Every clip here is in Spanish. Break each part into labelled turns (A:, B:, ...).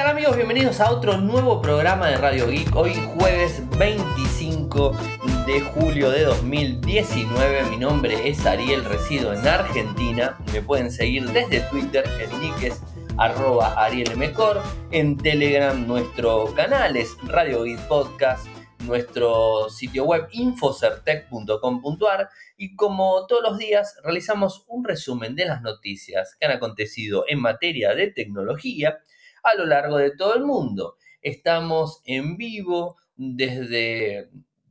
A: tal amigos? Bienvenidos a otro nuevo programa de Radio Geek. Hoy jueves 25 de julio de 2019. Mi nombre es Ariel, resido en Argentina. Me pueden seguir desde Twitter, el nick es arroba arielmcor. En Telegram nuestro canal es Radio Geek Podcast nuestro sitio web infocertec.com.ar y como todos los días realizamos un resumen de las noticias que han acontecido en materia de tecnología a lo largo de todo el mundo. Estamos en vivo desde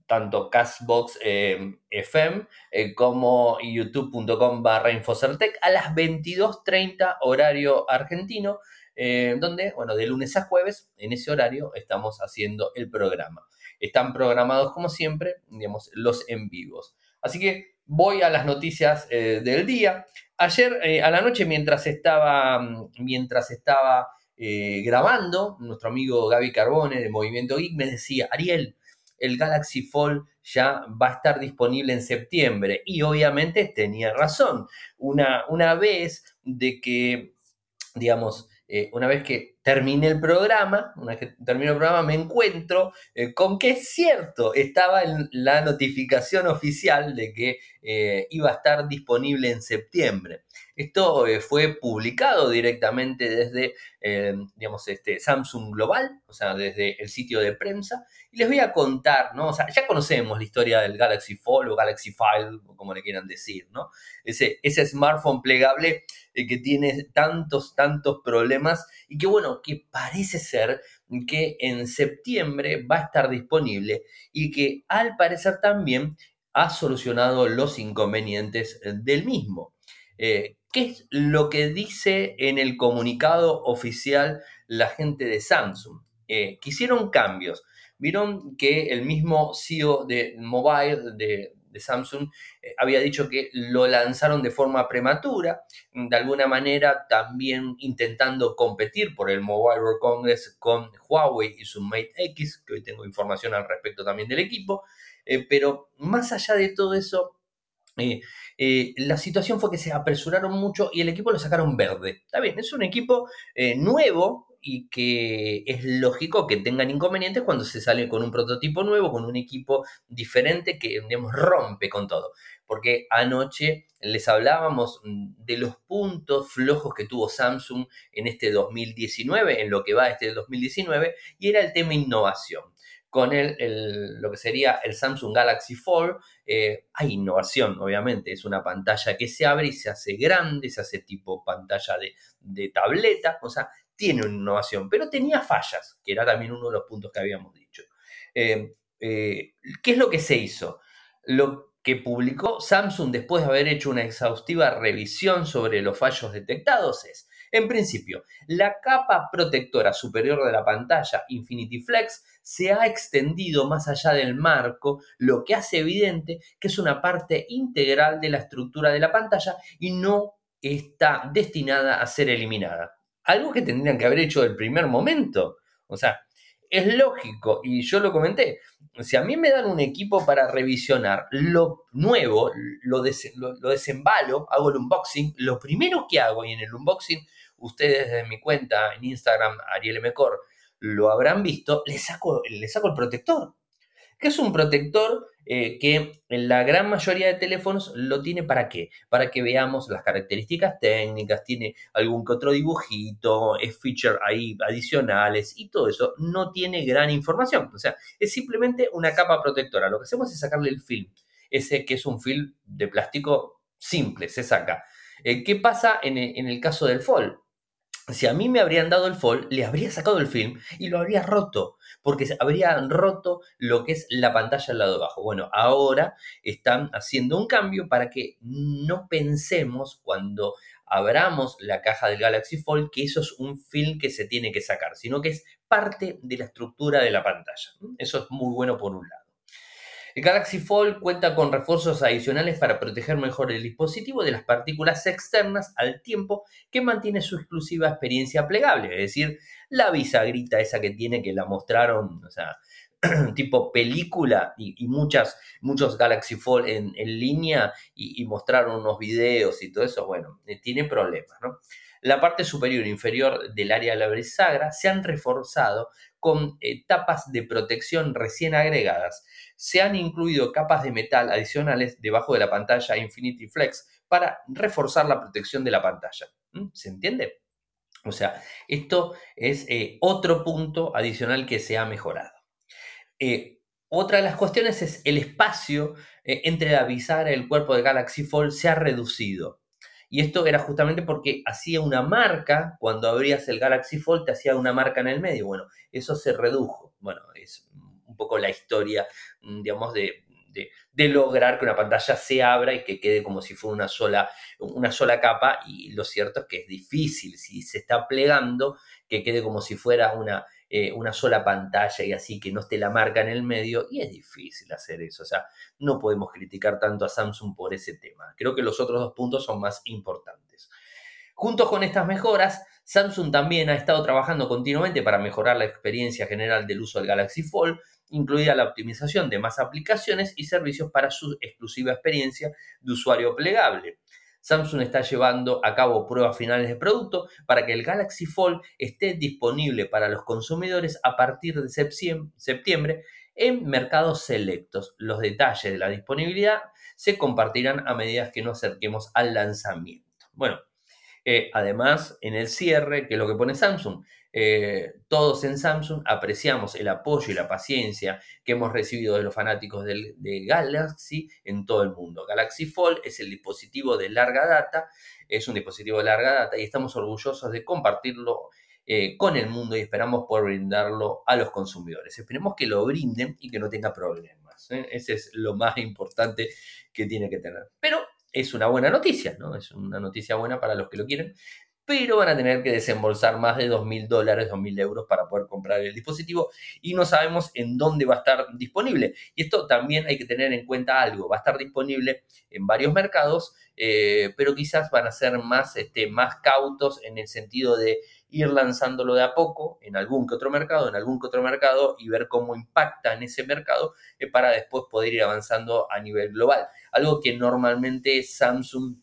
A: tanto Castbox eh, FM eh, como youtube.com barra Infocertec a las 22.30 horario argentino, eh, donde, bueno, de lunes a jueves, en ese horario estamos haciendo el programa. Están programados como siempre, digamos, los en vivos. Así que voy a las noticias del día. Ayer a la noche, mientras estaba, mientras estaba grabando, nuestro amigo Gaby Carbone de Movimiento Geek me decía, Ariel, el Galaxy Fold ya va a estar disponible en septiembre. Y obviamente tenía razón. Una, una vez de que, digamos, eh, una vez que terminé el programa, una que el programa, me encuentro eh, con que es cierto, estaba la notificación oficial de que eh, iba a estar disponible en septiembre. Esto fue publicado directamente desde, digamos, este, Samsung Global, o sea, desde el sitio de prensa, y les voy a contar, ¿no? O sea, ya conocemos la historia del Galaxy Fold o Galaxy File, como le quieran decir, ¿no? Ese, ese smartphone plegable eh, que tiene tantos, tantos problemas y que, bueno, que parece ser que en septiembre va a estar disponible y que al parecer también ha solucionado los inconvenientes del mismo. Eh, ¿Qué es lo que dice en el comunicado oficial la gente de Samsung? Eh, quisieron cambios Vieron que el mismo CEO de Mobile de, Samsung eh, había dicho que lo lanzaron de forma prematura, de alguna manera también intentando competir por el Mobile World Congress con Huawei y su Mate X, que hoy tengo información al respecto también del equipo, eh, pero más allá de todo eso, eh, la situación fue que se apresuraron mucho y el equipo lo sacaron verde. Está bien, es un equipo nuevo, y que es lógico que tengan inconvenientes cuando se sale con un prototipo nuevo, con un equipo diferente que, digamos, rompe con todo. Porque anoche les hablábamos de los puntos flojos que tuvo Samsung en este 2019, en lo que va este 2019, y era el tema innovación con el, lo que sería el Samsung Galaxy Fold, eh, hay innovación, obviamente. Es una pantalla que se abre y se hace grande, se hace tipo pantalla de, de tableta. O sea, tiene una innovación, pero tenía fallas, que era también uno de los puntos que habíamos dicho. Eh, eh, ¿Qué es lo que se hizo? Lo que publicó Samsung después de haber hecho una exhaustiva revisión sobre los fallos detectados es, en principio, la capa protectora superior de la pantalla Infinity Flex se ha extendido más allá del marco, lo que hace evidente que es una parte integral de la estructura de la pantalla y no está destinada a ser eliminada algo que tendrían que haber hecho del primer momento. O sea, es lógico, y yo lo comenté, si a mí me dan un equipo para revisionar lo nuevo, lo, lo, desembalo, hago el unboxing, lo primero que hago, y en el unboxing, ustedes de mi cuenta en Instagram, Ariel Mecor, lo habrán visto, le saco, le saco el protector que es un protector eh, que en la gran mayoría de teléfonos lo tiene para qué? Para que veamos las características técnicas, tiene algún que otro dibujito, es feature ahí adicionales y todo eso no tiene gran información. O sea, es simplemente una capa protectora. Lo que hacemos es sacarle el film, ese que es un film de plástico simple, se saca. Eh, ¿Qué pasa en el, en el caso del Fold? si a mí me habrían dado el fall, le habría sacado el film y lo habría roto, porque habrían roto lo que es la pantalla al lado abajo. Bueno, ahora están haciendo un cambio para que no pensemos cuando abramos la caja del Galaxy Fold que eso es un film que se tiene que sacar, sino que es parte de la estructura de la pantalla. Eso es muy bueno por un lado. El Galaxy Fold cuenta con refuerzos adicionales para proteger mejor el dispositivo de las partículas externas al tiempo que mantiene su exclusiva experiencia plegable, es decir, la bisagrita esa que tiene que la mostraron, o sea, tipo película y, muchas, muchos Galaxy Fold en, línea y, mostraron unos videos y todo eso, bueno, eh, tiene problemas, ¿no? la parte superior e inferior del área de la bisagra se han reforzado con eh, tapas de protección recién agregadas. Se han incluido capas de metal adicionales debajo de la pantalla Infinity Flex para reforzar la protección de la pantalla. ¿Mm? ¿Se entiende? O sea, esto es eh, otro punto adicional que se ha mejorado. Eh, otra de las cuestiones es el espacio entre la bisagra y el cuerpo de Galaxy Fold se ha reducido. Y esto era justamente porque hacía una marca, cuando abrías el Galaxy Fold, te hacía una marca en el medio. Bueno, eso se redujo. Bueno, es un poco la historia, mm, digamos, de, lograr que una pantalla se abra y que quede como si fuera una sola, una sola capa. Y lo cierto es que es difícil, si se está plegando, que quede como si fuera una, eh, una sola pantalla y así que no esté la marca en el medio y es difícil hacer eso. O sea, no podemos criticar tanto a Samsung por ese tema. Creo que los otros dos puntos son más importantes. Junto con estas mejoras, Samsung también ha estado trabajando continuamente para mejorar la experiencia general del uso del Galaxy Fold, incluida la optimización de más aplicaciones y servicios para su exclusiva experiencia de usuario plegable. Samsung está llevando a cabo pruebas finales de producto para que el Galaxy Fold esté disponible para los consumidores a partir de septiembre en mercados selectos. Los detalles de la disponibilidad se compartirán a medida que nos acerquemos al lanzamiento. Bueno, eh, además, en el cierre, que es lo que pone Samsung, eh, todos en Samsung apreciamos el apoyo y la paciencia que hemos recibido de los fanáticos de Galaxy en todo el mundo. Galaxy Fold es el dispositivo de larga data, es un dispositivo de larga data y estamos orgullosos de compartirlo eh, con el mundo y esperamos poder brindarlo a los consumidores. Esperemos que lo brinden y que no tenga problemas. ¿eh? Ese es lo más importante que tiene que tener. Pero es una buena noticia, ¿no? Es una noticia buena para los que lo quieren pero van a tener que desembolsar más de 2.000 dólares, 2.000 euros para poder comprar el dispositivo y no sabemos en dónde va a estar disponible. Y esto también hay que tener en cuenta algo, va a estar disponible en varios mercados, eh, pero quizás van a ser más, este, más cautos en el sentido de ir lanzándolo de a poco en algún que otro mercado, en algún que otro mercado y ver cómo impacta en ese mercado eh, para después poder ir avanzando a nivel global. Algo que normalmente Samsung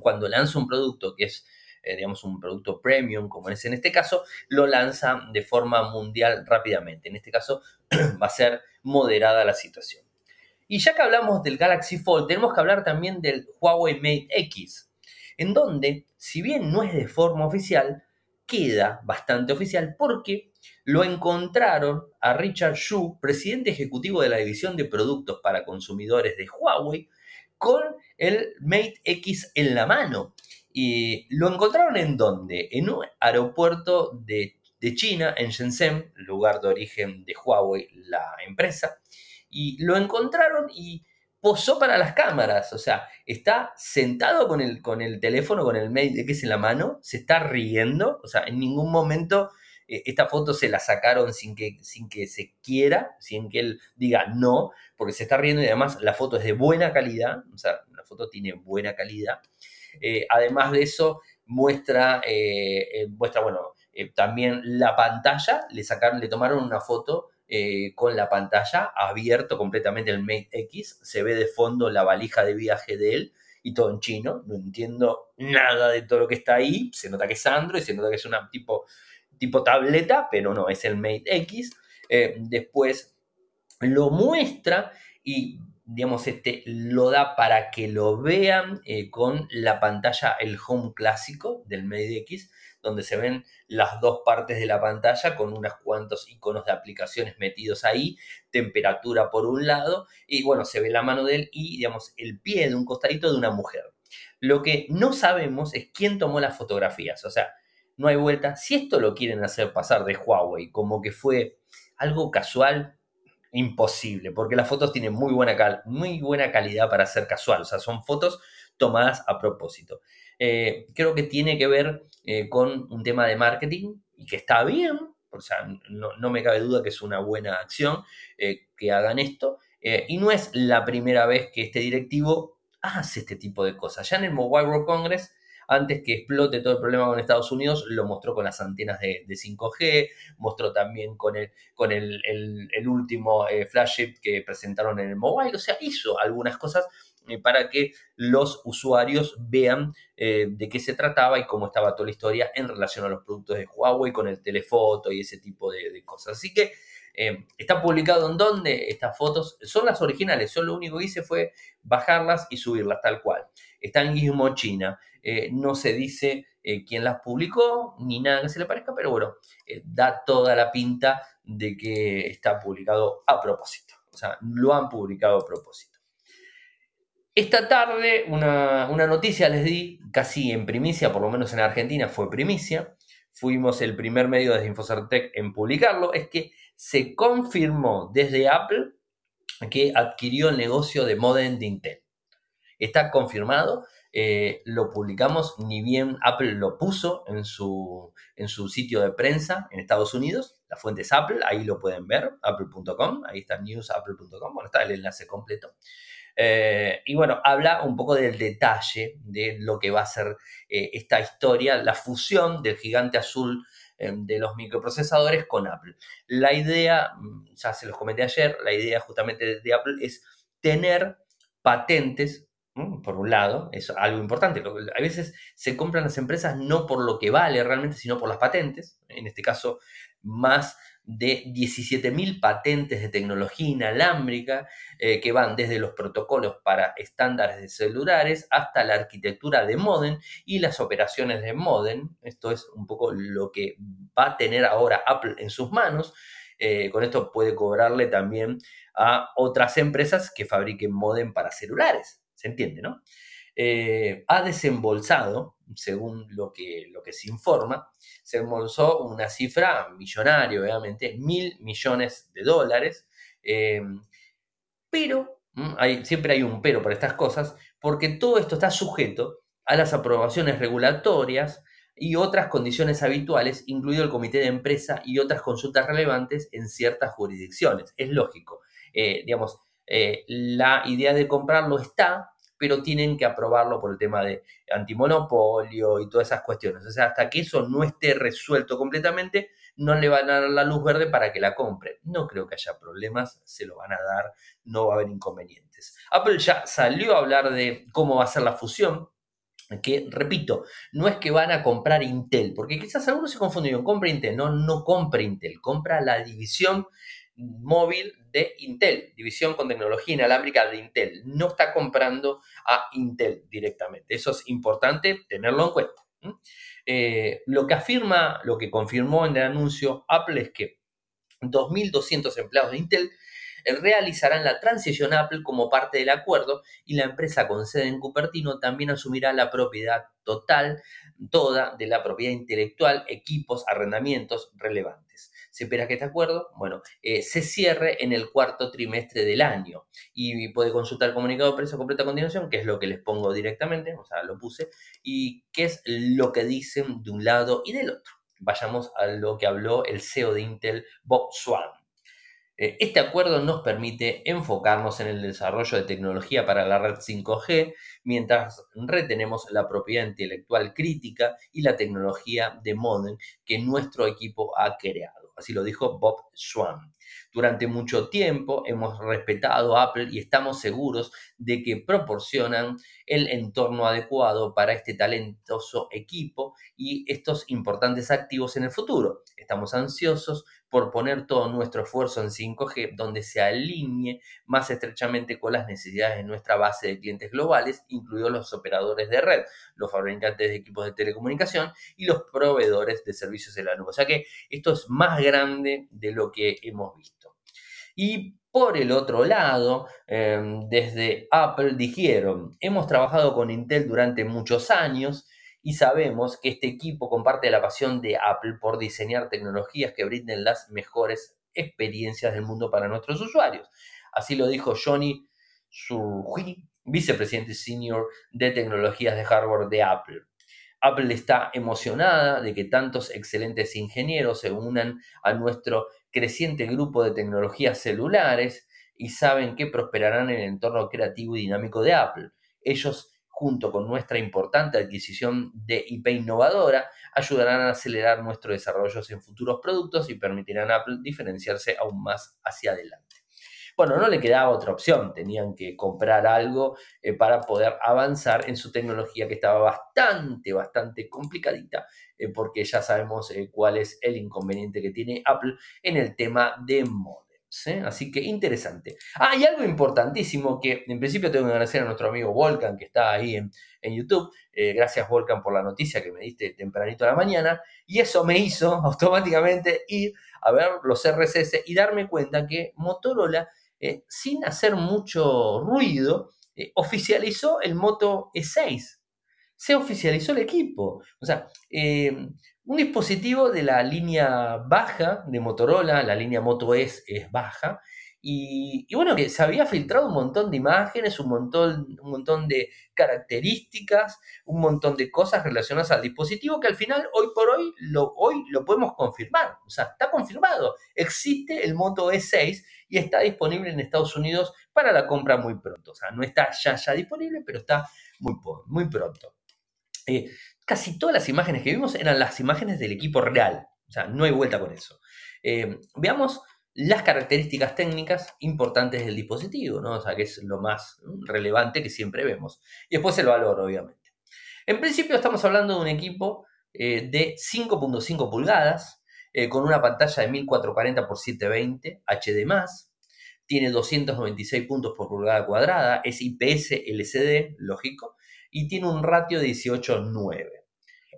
A: cuando lanza un producto que es eh, digamos, un producto premium, como es en este caso, lo lanza de forma mundial rápidamente. En este caso va a ser moderada la situación. Y ya que hablamos del Galaxy Fold, tenemos que hablar también del Huawei Mate X, en donde, si bien no es de forma oficial, queda bastante oficial porque lo encontraron a Richard Xu, presidente ejecutivo de la división de productos para consumidores de Huawei, con el Mate X en la mano. Y lo encontraron en dónde? En un aeropuerto de, China, en Shenzhen, lugar de origen de Huawei, la empresa. Y lo encontraron y posó para las cámaras. O sea, está sentado con el, con el teléfono, con el mail que es en la mano, se está riendo. O sea, en ningún momento eh, esta foto se la sacaron sin que, sin que se quiera, sin que él diga no, porque se está riendo y además la foto es de buena calidad. O sea, la foto tiene buena calidad. Eh, además de eso, muestra, eh, eh, muestra bueno, también la pantalla, le sacaron, le tomaron una foto con la pantalla abierto completamente el Mate X, se ve de fondo la valija de viaje de él y todo en chino, no entiendo nada de todo lo que está ahí, se nota que es Android, se nota que es una tipo, tipo tableta, pero no, es el Mate X. después lo muestra y digamos, este, lo da para que lo vean eh, con la pantalla, el home clásico del Mate X, donde se ven las dos partes de la pantalla con unos cuantos iconos de aplicaciones metidos ahí, temperatura por un lado, y bueno, se ve la mano de él y, digamos, el pie de un costadito de una mujer. Lo que no sabemos es quién tomó las fotografías, o sea, no hay vuelta. Si esto lo quieren hacer pasar de Huawei como que fue algo casual, imposible, porque las fotos tienen muy buena, muy buena calidad para ser casual, o sea, son fotos tomadas a propósito. Eh, creo que tiene que ver eh, con un tema de marketing y que está bien, o sea, no, me cabe duda que es una buena acción eh, que hagan esto, y no es la primera vez que este directivo hace este tipo de cosas. Ya en el Mobile World Congress antes que explote todo el problema con Estados Unidos, lo mostró con las antenas de, 5G, mostró también con el, con el, último eh, flagship que presentaron en el mobile, o sea, hizo algunas cosas eh, para que los usuarios vean eh, de qué se trataba y cómo estaba toda la historia en relación a los productos de Huawei con el telefoto y ese tipo de, cosas. Así que eh, está publicado en donde estas fotos son las originales. Yo lo único que hice fue bajarlas y subirlas tal cual. Está en Gizmo China. No se dice quién las publicó ni nada que se le parezca, pero bueno, da toda la pinta de que está publicado a propósito. O sea, lo han publicado a propósito. Esta tarde una, noticia les di, casi en primicia, por lo menos en Argentina fue primicia. Fuimos el primer medio de Infocertec en publicarlo. Es que se confirmó desde Apple que adquirió el negocio de modem de Intel. Está confirmado, eh, lo publicamos, ni bien Apple lo puso en su, en su sitio de prensa en Estados Unidos, la fuente es Apple, ahí lo pueden ver, apple.com, ahí está newsapple.com, bueno, está el enlace completo. Eh, y bueno, habla un poco del detalle de lo que va a ser eh, esta historia, la fusión del gigante azul de los microprocesadores con Apple. La idea, mm, ya se los comenté ayer, la idea justamente de, Apple es tener patentes por un lado, es algo importante. A veces se compran las empresas no por lo que vale realmente, sino por las patentes. En este caso, más de 17.000 patentes de tecnología inalámbrica eh, que van desde los protocolos para estándares de celulares hasta la arquitectura de modem y las operaciones de modem. Esto es un poco lo que va a tener ahora Apple en sus manos. Eh, con esto puede cobrarle también a otras empresas que fabriquen modem para celulares. ¿Se entiende, no? Eh, ha desembolsado, según lo que, lo que se informa, se embolsó una cifra millonaria, obviamente, mil millones de dólares, eh, pero, hay, siempre hay un pero para estas cosas, porque todo esto está sujeto a las aprobaciones regulatorias y otras condiciones habituales, incluido el comité de empresa y otras consultas relevantes en ciertas jurisdicciones. Es lógico, eh, digamos, la idea de comprarlo está, pero tienen que aprobarlo por el tema de antimonopolio y todas esas cuestiones. O sea, hasta que eso no esté resuelto completamente, no le van a dar la luz verde para que la compre. No creo que haya problemas, se lo van a dar, no va a haber inconvenientes. Apple ya salió a hablar de cómo va a ser la fusión, que, repito, no es que van a comprar Intel, porque quizás algunos se confundieron, compra Intel, no, no compra Intel, compra la división móvil de Intel, división con tecnología inalámbrica de Intel. No está comprando a Intel directamente. Eso es importante tenerlo en cuenta. Eh, lo que afirma, lo que confirmó en el anuncio Apple es que 2.200 empleados de Intel realizarán la transición Apple como parte del acuerdo y la empresa con sede en Cupertino también asumirá la propiedad total, toda de la propiedad intelectual, equipos, arrendamientos relevantes se espera que este acuerdo, bueno, eh, se cierre en el cuarto trimestre del año. Y puede consultar el comunicado de prensa completo a continuación, que es lo que les pongo directamente, o sea, lo puse, y qué es lo que dicen de un lado y del otro. Vayamos a lo que habló el CEO de Intel, Bob Swan. Eh, este acuerdo nos permite enfocarnos en el desarrollo de tecnología para la red 5G, mientras retenemos la propiedad intelectual crítica y la tecnología de modem que nuestro equipo ha creado así lo dijo Bob Swan. Durante mucho tiempo hemos respetado Apple y estamos seguros de que proporcionan el entorno adecuado para este talentoso equipo y estos importantes activos en el futuro. Estamos ansiosos por poner todo nuestro esfuerzo en 5G, donde se alinee más estrechamente con las necesidades de nuestra base de clientes globales, incluidos los operadores de red, los fabricantes de equipos de telecomunicación y los proveedores de servicios de la nube. O sea que esto es más grande de lo que hemos visto. Y por el otro lado, em, desde Apple dijeron, hemos trabajado con Intel durante muchos años, y sabemos que este equipo comparte la pasión de Apple por diseñar tecnologías que brinden las mejores experiencias del mundo para nuestros usuarios. Así lo dijo Johnny Surhui, vicepresidente senior de tecnologías de hardware de Apple. Apple está emocionada de que tantos excelentes ingenieros se unan a nuestro creciente grupo de tecnologías celulares y saben que prosperarán en el entorno creativo y dinámico de Apple. Ellos junto con nuestra importante adquisición de IP innovadora, ayudarán a acelerar nuestro desarrollo en futuros productos y permitirán a Apple diferenciarse aún más hacia adelante. Bueno, no le quedaba otra opción, tenían que comprar algo eh, para poder avanzar en su tecnología que estaba bastante, bastante complicadita, eh, porque ya sabemos eh, cuál es el inconveniente que tiene Apple en el tema de Así que interesante. Ah, y algo importantísimo que en principio tengo que agradecer a nuestro amigo Volcan que está ahí en, YouTube. gracias Volcan por la noticia que me diste tempranito a la mañana. Y eso me hizo automáticamente ir a ver los RSS y darme cuenta que Motorola eh, sin hacer mucho ruido, eh, oficializó el Moto E6. Se oficializó el equipo. O sea, eh, un dispositivo de la línea baja de Motorola, la línea Moto E es baja, y, bueno, que se había filtrado un montón de imágenes, un montón, un montón de características, un montón de cosas relacionadas al dispositivo que al final, hoy por hoy, lo, hoy lo podemos confirmar. O sea, está confirmado. Existe el Moto E6 y está disponible en Estados Unidos para la compra muy pronto. O sea, no está ya, ya disponible, pero está muy, muy pronto. Eh, casi todas las imágenes que vimos eran las imágenes del equipo real. O sea, no hay vuelta con eso. Eh, veamos las características técnicas importantes del dispositivo, ¿no? O sea, que es lo más relevante que siempre vemos. Y después el valor, obviamente. En principio estamos hablando de un equipo eh, de 5.5 pulgadas, eh, con una pantalla de 1440 x 720 HD+, tiene 296 puntos por pulgada cuadrada, es IPS LCD, lógico, y tiene un ratio de 18.9.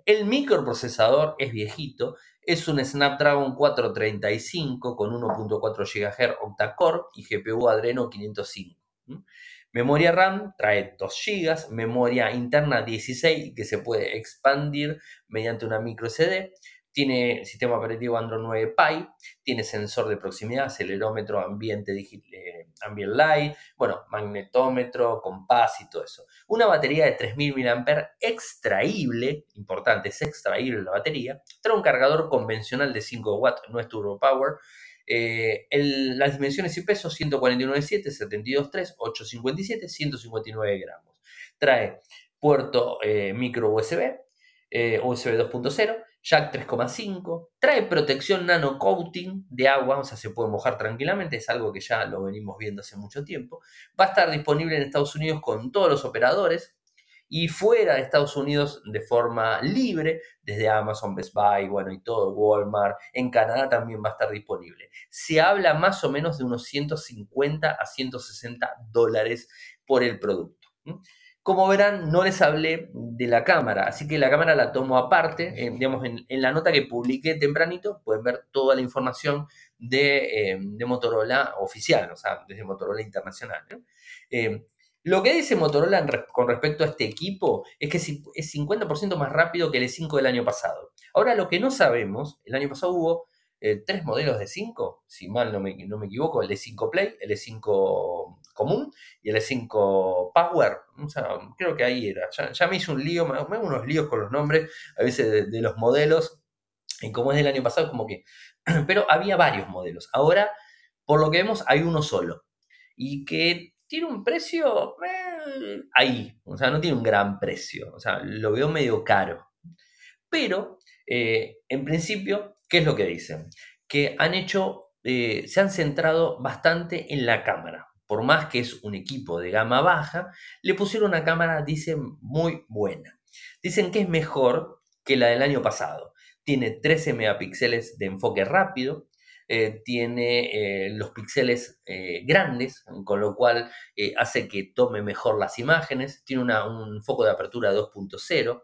A: El microprocesador es viejito, es un Snapdragon 435 con 1.4 GHz octa-core y GPU Adreno 505. Memoria RAM trae 2 GB, memoria interna 16 que se puede expandir mediante una micro SD tiene sistema operativo Android 9 Pie, tiene sensor de proximidad, acelerómetro, ambiente, eh, ambient light, bueno, magnetómetro, compás y todo eso. Una batería de 3000 mAh extraíble, importante, es extraíble la batería. Trae un cargador convencional de 5 watts, no es turbo power. Eh, las dimensiones y peso 149.7, 72.3, 857, 159 gramos. Trae puerto eh, micro USB, USB 2.0 Jack 3,5, trae protección nano coating de agua, o sea, se puede mojar tranquilamente, es algo que ya lo venimos viendo hace mucho tiempo. Va a estar disponible en Estados Unidos con todos los operadores y fuera de Estados Unidos de forma libre, desde Amazon, Best Buy, bueno, y todo, Walmart. En Canadá también va a estar disponible. Se habla más o menos de unos 150 a 160 dólares por el producto. Como verán, no les hablé de la cámara, así que la cámara la tomo aparte. Eh, digamos, en, la nota que publiqué tempranito pueden ver toda la información de, eh, Motorola oficial, o sea, desde Motorola Internacional. Eh, lo que dice Motorola con respecto a este equipo es que es 50% más rápido que el E5 del año pasado. Ahora, lo que no sabemos, el año pasado hubo tres modelos de 5, si mal no me, no me equivoco, el E5 Play, el E5 común y el E5 Power. O sea, creo que ahí era. Ya, me hice un lío, me, hago unos líos con los nombres, a veces de, los modelos. Y como es del año pasado, como que. Pero había varios modelos. Ahora, por lo que vemos, hay uno solo. Y que tiene un precio eh, ahí. O sea, no tiene un gran precio. O sea, lo veo medio caro. Pero, eh, en principio, ¿qué es lo que dicen? Que han hecho, eh, se han centrado bastante en la cámara por más que es un equipo de gama baja, le pusieron una cámara, dicen, muy buena. Dicen que es mejor que la del año pasado. Tiene 13 megapíxeles de enfoque rápido, eh, tiene eh, los píxeles grandes, con lo cual hace que tome mejor las imágenes, tiene un foco de apertura 2.0,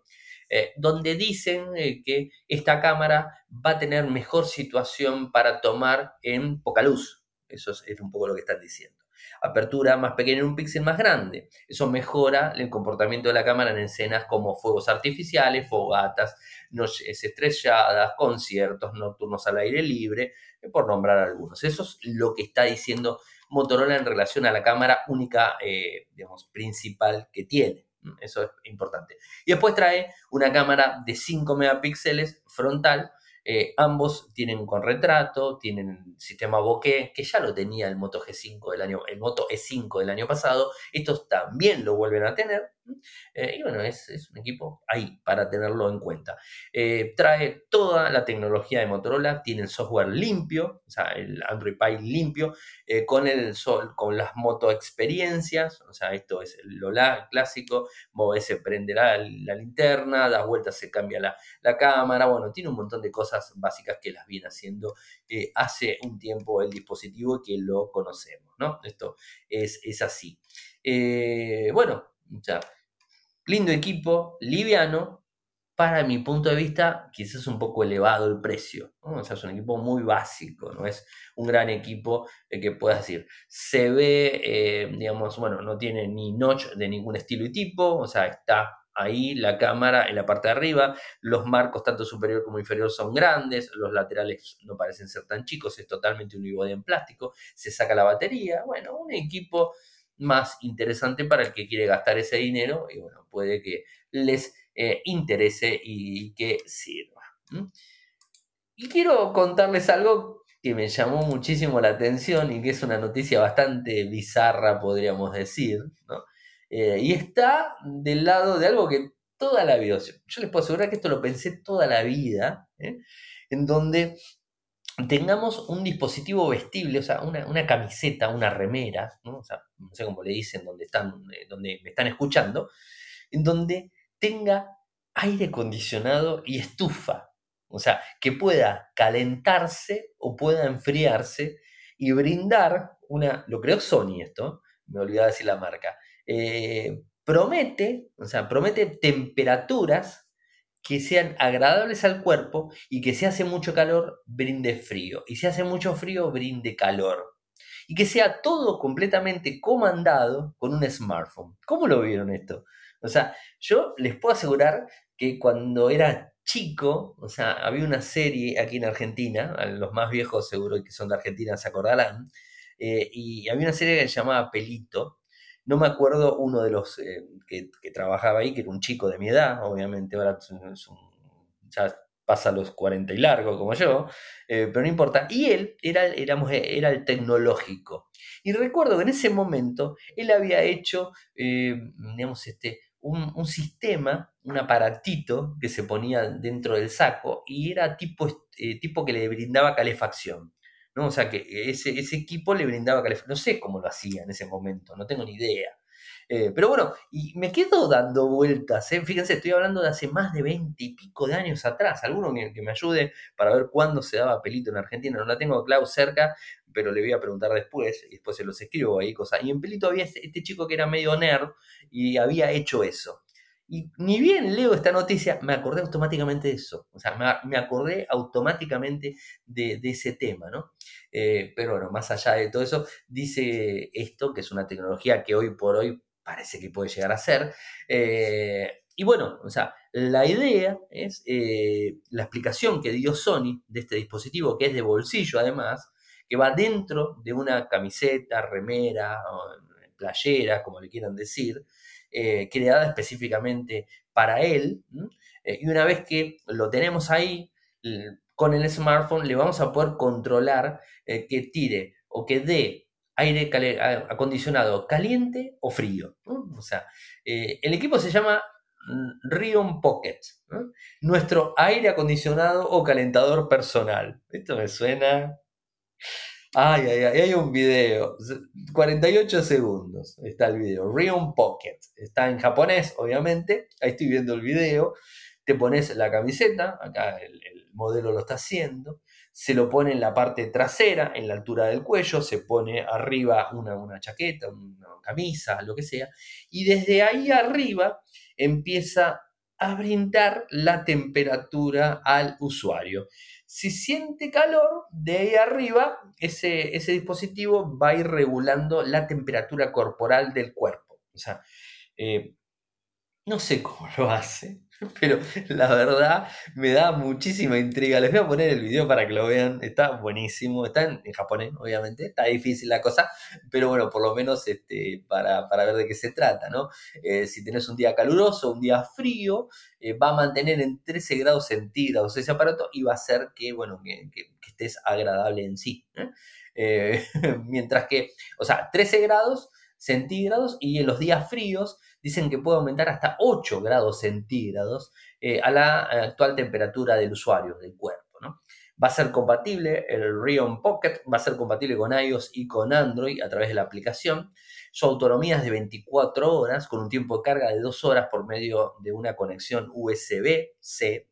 A: donde dicen que esta cámara va a tener mejor situación para tomar en poca luz. Eso es un poco lo que están diciendo apertura más pequeña en un píxel más grande. Eso mejora el comportamiento de la cámara en escenas como fuegos artificiales, fogatas, noches estrelladas, conciertos nocturnos al aire libre, eh, por nombrar algunos. Eso es lo que está diciendo Motorola en relación a la cámara única, eh, digamos, principal que tiene. Eso es importante. Y después trae una cámara de 5 megapíxeles frontal eh, ambos tienen con retrato, tienen sistema bokeh, que ya lo tenía el Moto G5 del año, el Moto E5 del año pasado. Estos también lo vuelven a tener. Eh, y bueno, es, un equipo ahí para tenerlo en cuenta. Eh, trae toda la tecnología de Motorola, tiene el software limpio, o sea, el Android Pie limpio, eh, con, el, con las moto experiencias, o sea, esto es lo clásico, se prende la, linterna, da vueltas, se cambia la, la, cámara, bueno, tiene un montón de cosas básicas que las viene haciendo hace un tiempo el dispositivo que lo conocemos, ¿no? Esto es, es así. bueno, ya lindo equipo, liviano, para mi punto de vista, quizás un poco elevado el precio. O sea, es un equipo muy básico, no es un gran equipo que puedas decir. Se ve, eh, digamos, bueno, no tiene ni notch de ningún estilo y tipo, o sea, está ahí la cámara en la parte de arriba, los marcos tanto superior como inferior son grandes, los laterales no parecen ser tan chicos, es totalmente un en plástico, se saca la batería, bueno, un equipo más interesante para el que quiere gastar ese dinero y bueno, puede que les eh, interese y que sirva. Y quiero contarles algo que me llamó muchísimo la atención y que es una noticia bastante bizarra, podríamos decir, eh, y está del lado de algo que toda la vida, yo les puedo asegurar que esto lo pensé toda la vida, ¿eh? en donde tengamos un dispositivo vestible, o sea, una, camiseta, una remera, ¿no? Sé cómo le dicen donde están, eh, donde me están escuchando, en donde tenga aire acondicionado y estufa. O sea, que pueda calentarse o pueda enfriarse y brindar una, lo creo Sony esto, me olvidaba decir la marca, eh, promete, o sea, promete temperaturas que sean agradables al cuerpo y que si hace mucho calor, brinde frío. Y si hace mucho frío, brinde calor. Y que sea todo completamente comandado con un smartphone. ¿Cómo lo vieron esto? O sea, yo les puedo asegurar que cuando era chico, o sea, había una serie aquí en Argentina, los más viejos seguro que son de Argentina se acordarán, eh, y había una serie que se llamaba Pelito, no me acuerdo uno de los eh, que, trabajaba ahí, que era un chico de mi edad, obviamente, ahora ya pasa los 40 y largo como yo, eh, pero no importa. Y él era, éramos, era el tecnológico. Y recuerdo que en ese momento él había hecho, eh, digamos, este, un, sistema, un aparatito que se ponía dentro del saco y era tipo, tipo que le brindaba calefacción. ¿No? O sea, que ese, equipo le brindaba calefacción. No sé cómo lo hacía en ese momento, no tengo ni idea. Eh, pero bueno, y me quedo dando vueltas. ¿eh? Fíjense, estoy hablando de hace más de 20 y pico de años atrás. Alguno que, me ayude para ver cuándo se daba pelito en Argentina. No la tengo a Klaus cerca, pero le voy a preguntar después. Y después se los escribo ahí cosas. Y en pelito había este, este chico que era medio nerd y había hecho eso. Y ni bien leo esta noticia, me acordé automáticamente de eso. O sea, me, acordé automáticamente de, ese tema, ¿no? Eh, pero bueno, más allá de todo eso, dice esto, que es una tecnología que hoy por hoy parece que puede llegar a ser. Eh, y bueno, o sea, la idea es eh, la explicación que dio Sony de este dispositivo, que es de bolsillo además, que va dentro de una camiseta, remera, playera, como le quieran decir, eh, creada específicamente para él. Eh, y una vez que lo tenemos ahí, con el smartphone le vamos a poder controlar eh, que tire o que dé aire acondicionado caliente o frío. O sea, el equipo se llama mm, Rion Pocket, nuestro aire acondicionado o calentador personal. Esto me suena Ay, ay, ay, hay un video. 48 segundos está el video. Rion Pocket. Está en japonés, obviamente. Ahí estoy viendo el video. Te pones la camiseta. Acá el, modelo lo está haciendo. Se lo pone en la parte trasera, en la altura del cuello. Se pone arriba una, una chaqueta, una camisa, lo que sea. Y desde ahí arriba empieza a brindar la temperatura al usuario. Si siente calor, de ahí arriba, ese, ese dispositivo va a ir regulando la temperatura corporal del cuerpo. O sea, eh, no sé cómo lo hace, pero la verdad me da muchísima intriga. Les voy a poner el video para que lo vean. Está buenísimo. Está en, japonés, obviamente. Está difícil la cosa, pero bueno, por lo menos este, para, ver de qué se trata, ¿no? Eh, si tenés un día caluroso, un día frío, eh, va a mantener en 13 grados centígrados ese aparato y va a hacer que, bueno, que, estés agradable en sí. ¿eh? mientras que, o sea, 13 grados centígrados y en los días fríos dicen que puede aumentar hasta 8 grados centígrados eh, a la actual temperatura del usuario, del cuerpo. Va a ser compatible, el Rion Pocket va a ser compatible con iOS y con Android a través de la aplicación. Su autonomía es de 24 horas, con un tiempo de carga de 2 horas por medio de una conexión USB-C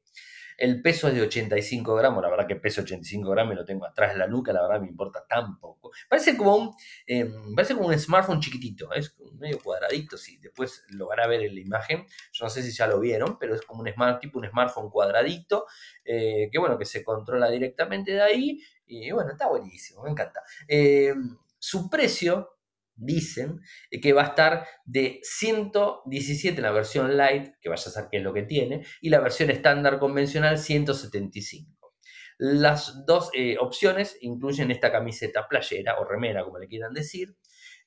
A: el peso es de 85 gramos, la verdad que peso 85 gramos y lo tengo atrás de la nuca, la verdad me importa tan poco. Parece como un, em, parece como un smartphone chiquitito, es medio cuadradito, sí, después lo van a ver en la imagen, yo no sé si ya lo vieron, pero es como un smart, tipo un smartphone cuadradito, eh, que bueno, que se controla directamente de ahí, y bueno, está buenísimo, me encanta. Em, su precio dicen que va a estar de 117 en la versión light, que vaya a ser qué es lo que tiene, y la versión estándar convencional 175. Las dos eh, opciones incluyen esta camiseta playera o remera, como le quieran decir,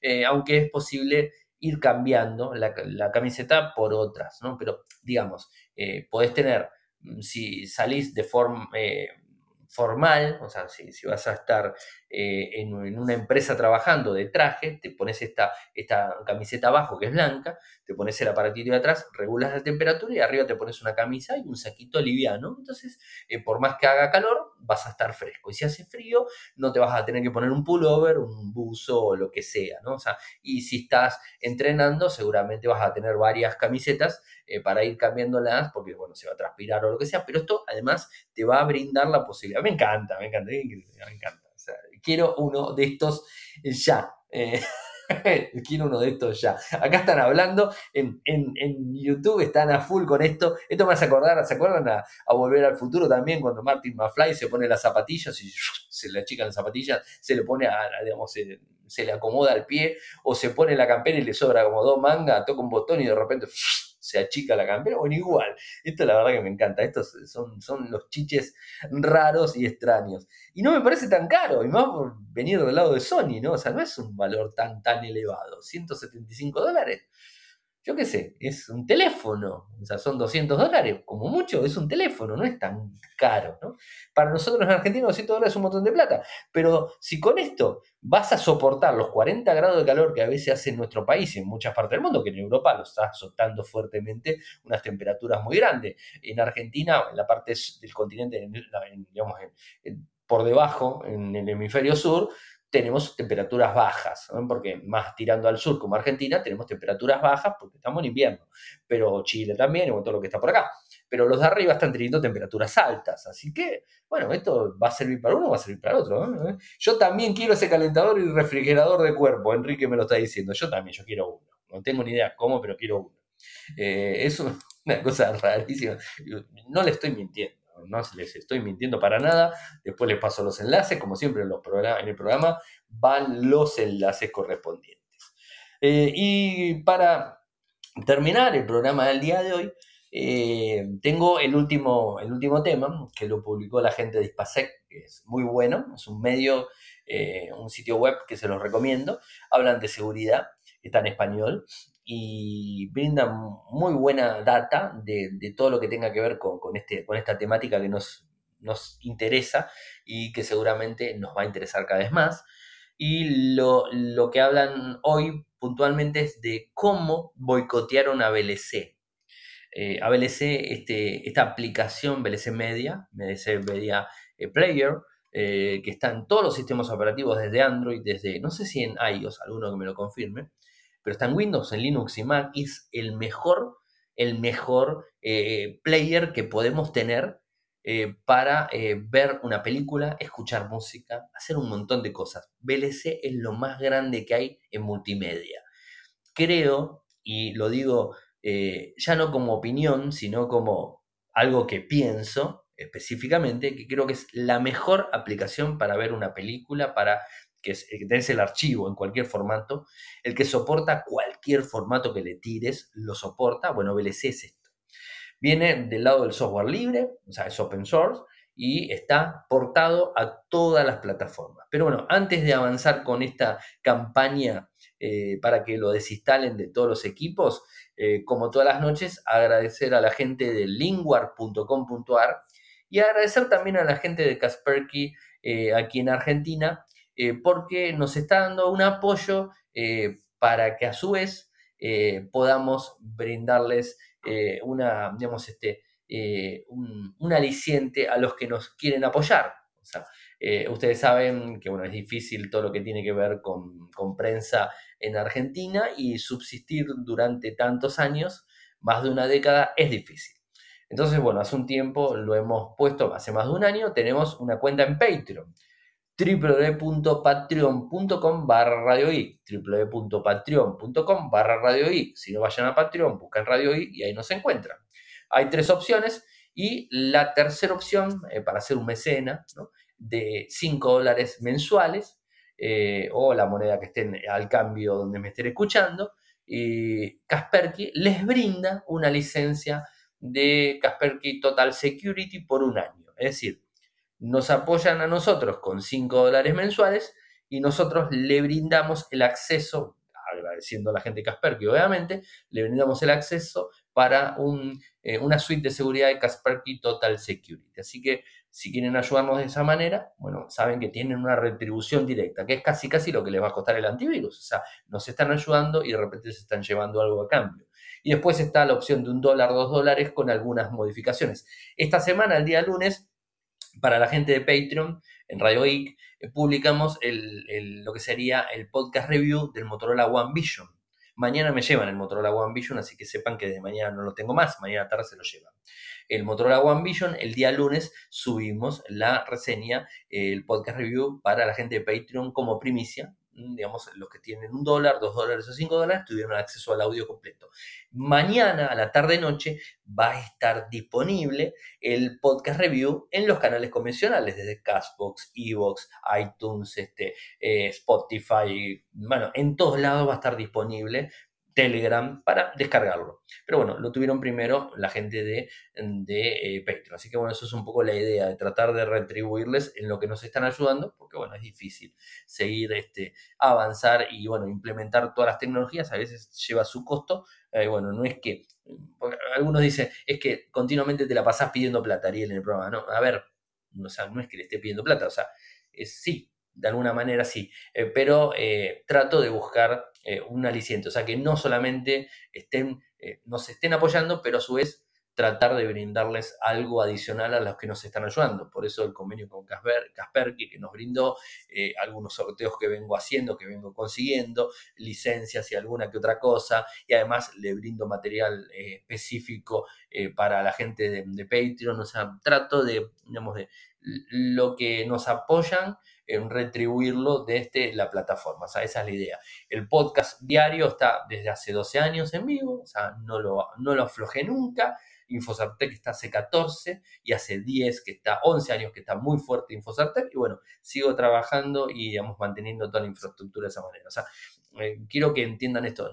A: eh, aunque es posible ir cambiando la, camiseta por otras, ¿no? Pero digamos, eh, podés tener, mm, si salís de forma formal, o sea, si, vas a estar eh, en, una empresa trabajando de traje, te pones esta, esta camiseta abajo que es blanca, te pones el aparatito de atrás, regulas la temperatura y arriba te pones una camisa y un saquito liviano. Entonces, eh, por más que haga calor, vas a estar fresco. Y si hace frío, no te vas a tener que poner un pullover, un buzo o lo que sea, ¿no? O sea, y si estás entrenando, seguramente vas a tener varias camisetas eh, para ir cambiándolas, porque, bueno, se va a transpirar o lo que sea, pero esto además te va a brindar la posibilidad. Me encanta, me encanta, me encanta. Quiero uno de estos ya. Eh, quiero uno de estos ya. Acá están hablando, en, YouTube están a full con esto. Esto me hace acordar, ¿se acuerdan a, Volver al Futuro también? Cuando Martin McFly se pone las zapatillas y se le achican las zapatillas, se le pone, a, digamos, se, se le acomoda al pie, o se pone la campera y le sobra como dos mangas, toca un botón y de repente se achica la campera, o igual. Esto la verdad que me encanta. Estos son, son los chiches raros y extraños. Y no me parece tan caro, y más por venir del lado de Sony, ¿no? O sea, no es un valor tan, tan elevado. 175 dólares yo qué sé, es un teléfono, o sea, son 200 dólares, como mucho, es un teléfono, no es tan caro, ¿no? Para nosotros en Argentina 200 dólares es un montón de plata, pero si con esto vas a soportar los 40 grados de calor que a veces hace en nuestro país y en muchas partes del mundo, que en Europa lo está azotando fuertemente unas temperaturas muy grandes, en Argentina, en la parte del continente, digamos, por debajo, en el hemisferio sur, tenemos temperaturas bajas, porque más tirando al sur como Argentina tenemos temperaturas bajas porque estamos en invierno, pero Chile también y todo lo que está por acá. Pero los de arriba están teniendo temperaturas altas, así que, bueno, esto va a servir para uno, va a servir para otro. ¿eh? Yo también quiero ese calentador y refrigerador de cuerpo, Enrique me lo está diciendo, yo también, yo quiero uno. No tengo ni idea cómo, pero quiero uno. Eh, es una cosa rarísima, no le estoy mintiendo no les estoy mintiendo para nada. Después les paso los enlaces, como siempre en, los en el programa van los enlaces correspondientes. Eh, y para terminar el programa del día de hoy, eh, tengo el último, el último tema que lo publicó la gente de Ispasec, que es muy bueno, es un medio, eh, un sitio web que se los recomiendo. Hablan de seguridad, está en español y brinda muy buena data de, todo lo que tenga que ver con, este, con esta temática que nos, nos interesa y que seguramente nos va a interesar cada vez más. Y lo, que hablan hoy puntualmente es de cómo boicotearon a VLC. Eh, a VLC, este, esta aplicación VLC Media, VLC Media eh, Player, eh, que está en todos los sistemas operativos desde Android, desde, no sé si en iOS, alguno que me lo confirme, pero está en Windows, en Linux y Mac, es el mejor, el mejor eh, player que podemos tener eh, para eh, ver una película, escuchar música, hacer un montón de cosas. VLC es lo más grande que hay en multimedia. Creo, y lo digo ya no como opinión, sino como algo que pienso específicamente, que creo que es la mejor aplicación para ver una película, para que es que tenés el archivo en cualquier formato, el que soporta cualquier formato que le tires, lo soporta. Bueno, VLC es esto. Viene del lado del software libre, o sea, es open source, y está portado a todas las plataformas. Pero bueno, antes de avanzar con esta campaña eh, para que lo desinstalen de todos los equipos, eh, como todas las noches, agradecer a la gente de linguar.com.ar y agradecer también a la gente de Kasperky eh, aquí en Argentina, eh, porque nos está dando un apoyo eh, para que a su vez eh, podamos brindarles una, digamos, este, eh, un, aliciente a los que nos quieren apoyar. ustedes saben que bueno, es difícil todo lo que tiene que ver con, con, prensa en Argentina y subsistir durante tantos años, más de una década, es difícil. Entonces, bueno, hace un tiempo lo hemos puesto, hace más de un año, tenemos una cuenta en Patreon www.patreon.com barra Radio www.patreon.com barra Radio Si no vayan a Patreon, buscan Radio I y ahí nos encuentran. Hay tres opciones y la tercera opción eh, para hacer un mecena de 5 dólares mensuales eh, o la moneda que estén al cambio donde me estén escuchando, y Kasperky les brinda una licencia de Kasperky Total Security por un año. Es decir, nos apoyan a nosotros con 5 dólares mensuales y nosotros le brindamos el acceso, agradeciendo a la gente de Kaspersky obviamente, le brindamos el acceso para eh, una suite de seguridad de Kaspersky Total Security. Así que si quieren ayudarnos de esa manera, bueno, saben que tienen una retribución directa, que es casi casi lo que les va a costar el antivirus. O sea, nos están ayudando y de repente se están llevando algo a cambio. Y después está la opción de un dólar, dos dólares con algunas modificaciones. Esta semana, el día lunes, para la gente de Patreon, en Radio Geek, eh, publicamos lo que sería el podcast review del Motorola One Vision. Mañana me llevan el Motorola One Vision, así que sepan que de mañana no lo tengo más, mañana tarde se lo llevan. El Motorola One Vision, el día lunes subimos la reseña, el podcast review para la gente de Patreon como primicia, digamos, los que tienen un dólar, dos dólares o cinco dólares, tuvieron acceso al audio completo. Mañana a la tarde-noche va a estar disponible el podcast review en los canales convencionales, desde Castbox, Evox, iTunes, este, eh, Spotify, bueno, en todos lados va a estar disponible Telegram para descargarlo. Pero bueno, lo tuvieron primero la gente de, de eh, Patreon. Así que bueno, eso es un poco la idea de tratar de retribuirles en lo que nos están ayudando, porque bueno, es difícil seguir, este, avanzar y bueno, implementar todas las tecnologías. A veces lleva su costo. Eh, bueno, no es que, algunos dicen, es que continuamente te la pasás pidiendo plata, Ariel, en el programa. No, a ver, o sea, no es que le esté pidiendo plata, o sea, es, sí, de alguna manera sí, eh, pero eh, trato de buscar eh, un aliciente, o sea, que no solamente estén, nos estén apoyando, pero a su vez tratar de brindarles algo adicional a los que nos están ayudando. Por eso el convenio con Casper, Kaspersky que nos brindó algunos sorteos que vengo haciendo, que vengo consiguiendo, licencias y alguna que otra cosa, y además le brindo material específico para la gente de, de, Patreon, o sea, trato de, digamos, de lo que nos apoyan, en retribuirlo desde la plataforma. O sea, esa es la idea. El podcast diario está desde hace 12 años en vivo, o sea, no lo, no lo aflojé nunca. Infosartec está hace 14 y hace 10 que está, 11 años que está muy fuerte Infosartec y bueno, sigo trabajando y digamos manteniendo toda la infraestructura de esa manera. O sea, eh, quiero que entiendan esto,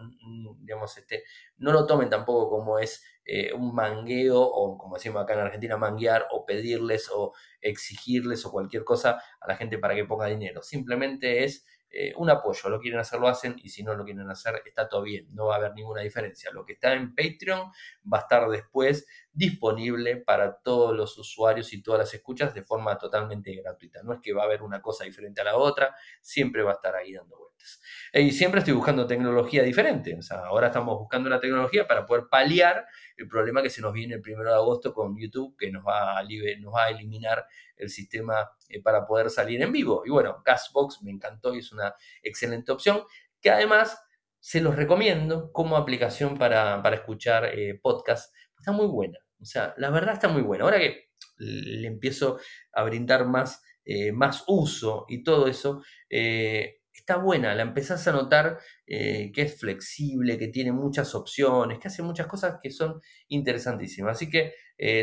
A: digamos, este, no lo tomen tampoco como es eh, un mangueo o como decimos acá en Argentina, manguear o pedirles o exigirles o cualquier cosa a la gente para que ponga dinero. Simplemente es eh, un apoyo. Lo quieren hacer, lo hacen, y si no lo quieren hacer, está todo bien, no va a haber ninguna diferencia. Lo que está en Patreon va a estar después disponible para todos los usuarios y todas las escuchas de forma totalmente gratuita. No es que va a haber una cosa diferente a la otra, siempre va a estar ahí dando vueltas. Y siempre estoy buscando tecnología diferente. O sea, ahora estamos buscando la tecnología para poder paliar el problema que se nos viene el 1 de agosto con YouTube, que nos va a, nos va a eliminar el sistema eh, para poder salir en vivo. Y bueno, Castbox me encantó y es una excelente opción, que además se los recomiendo como aplicación para, escuchar eh, podcast. Está muy buena. O sea, la verdad está muy buena. Ahora que le empiezo a brindar más, eh, más uso y todo eso, está buena, la empezás a notar que es flexible, que tiene muchas opciones, que hace muchas cosas que son interesantísimas. Así que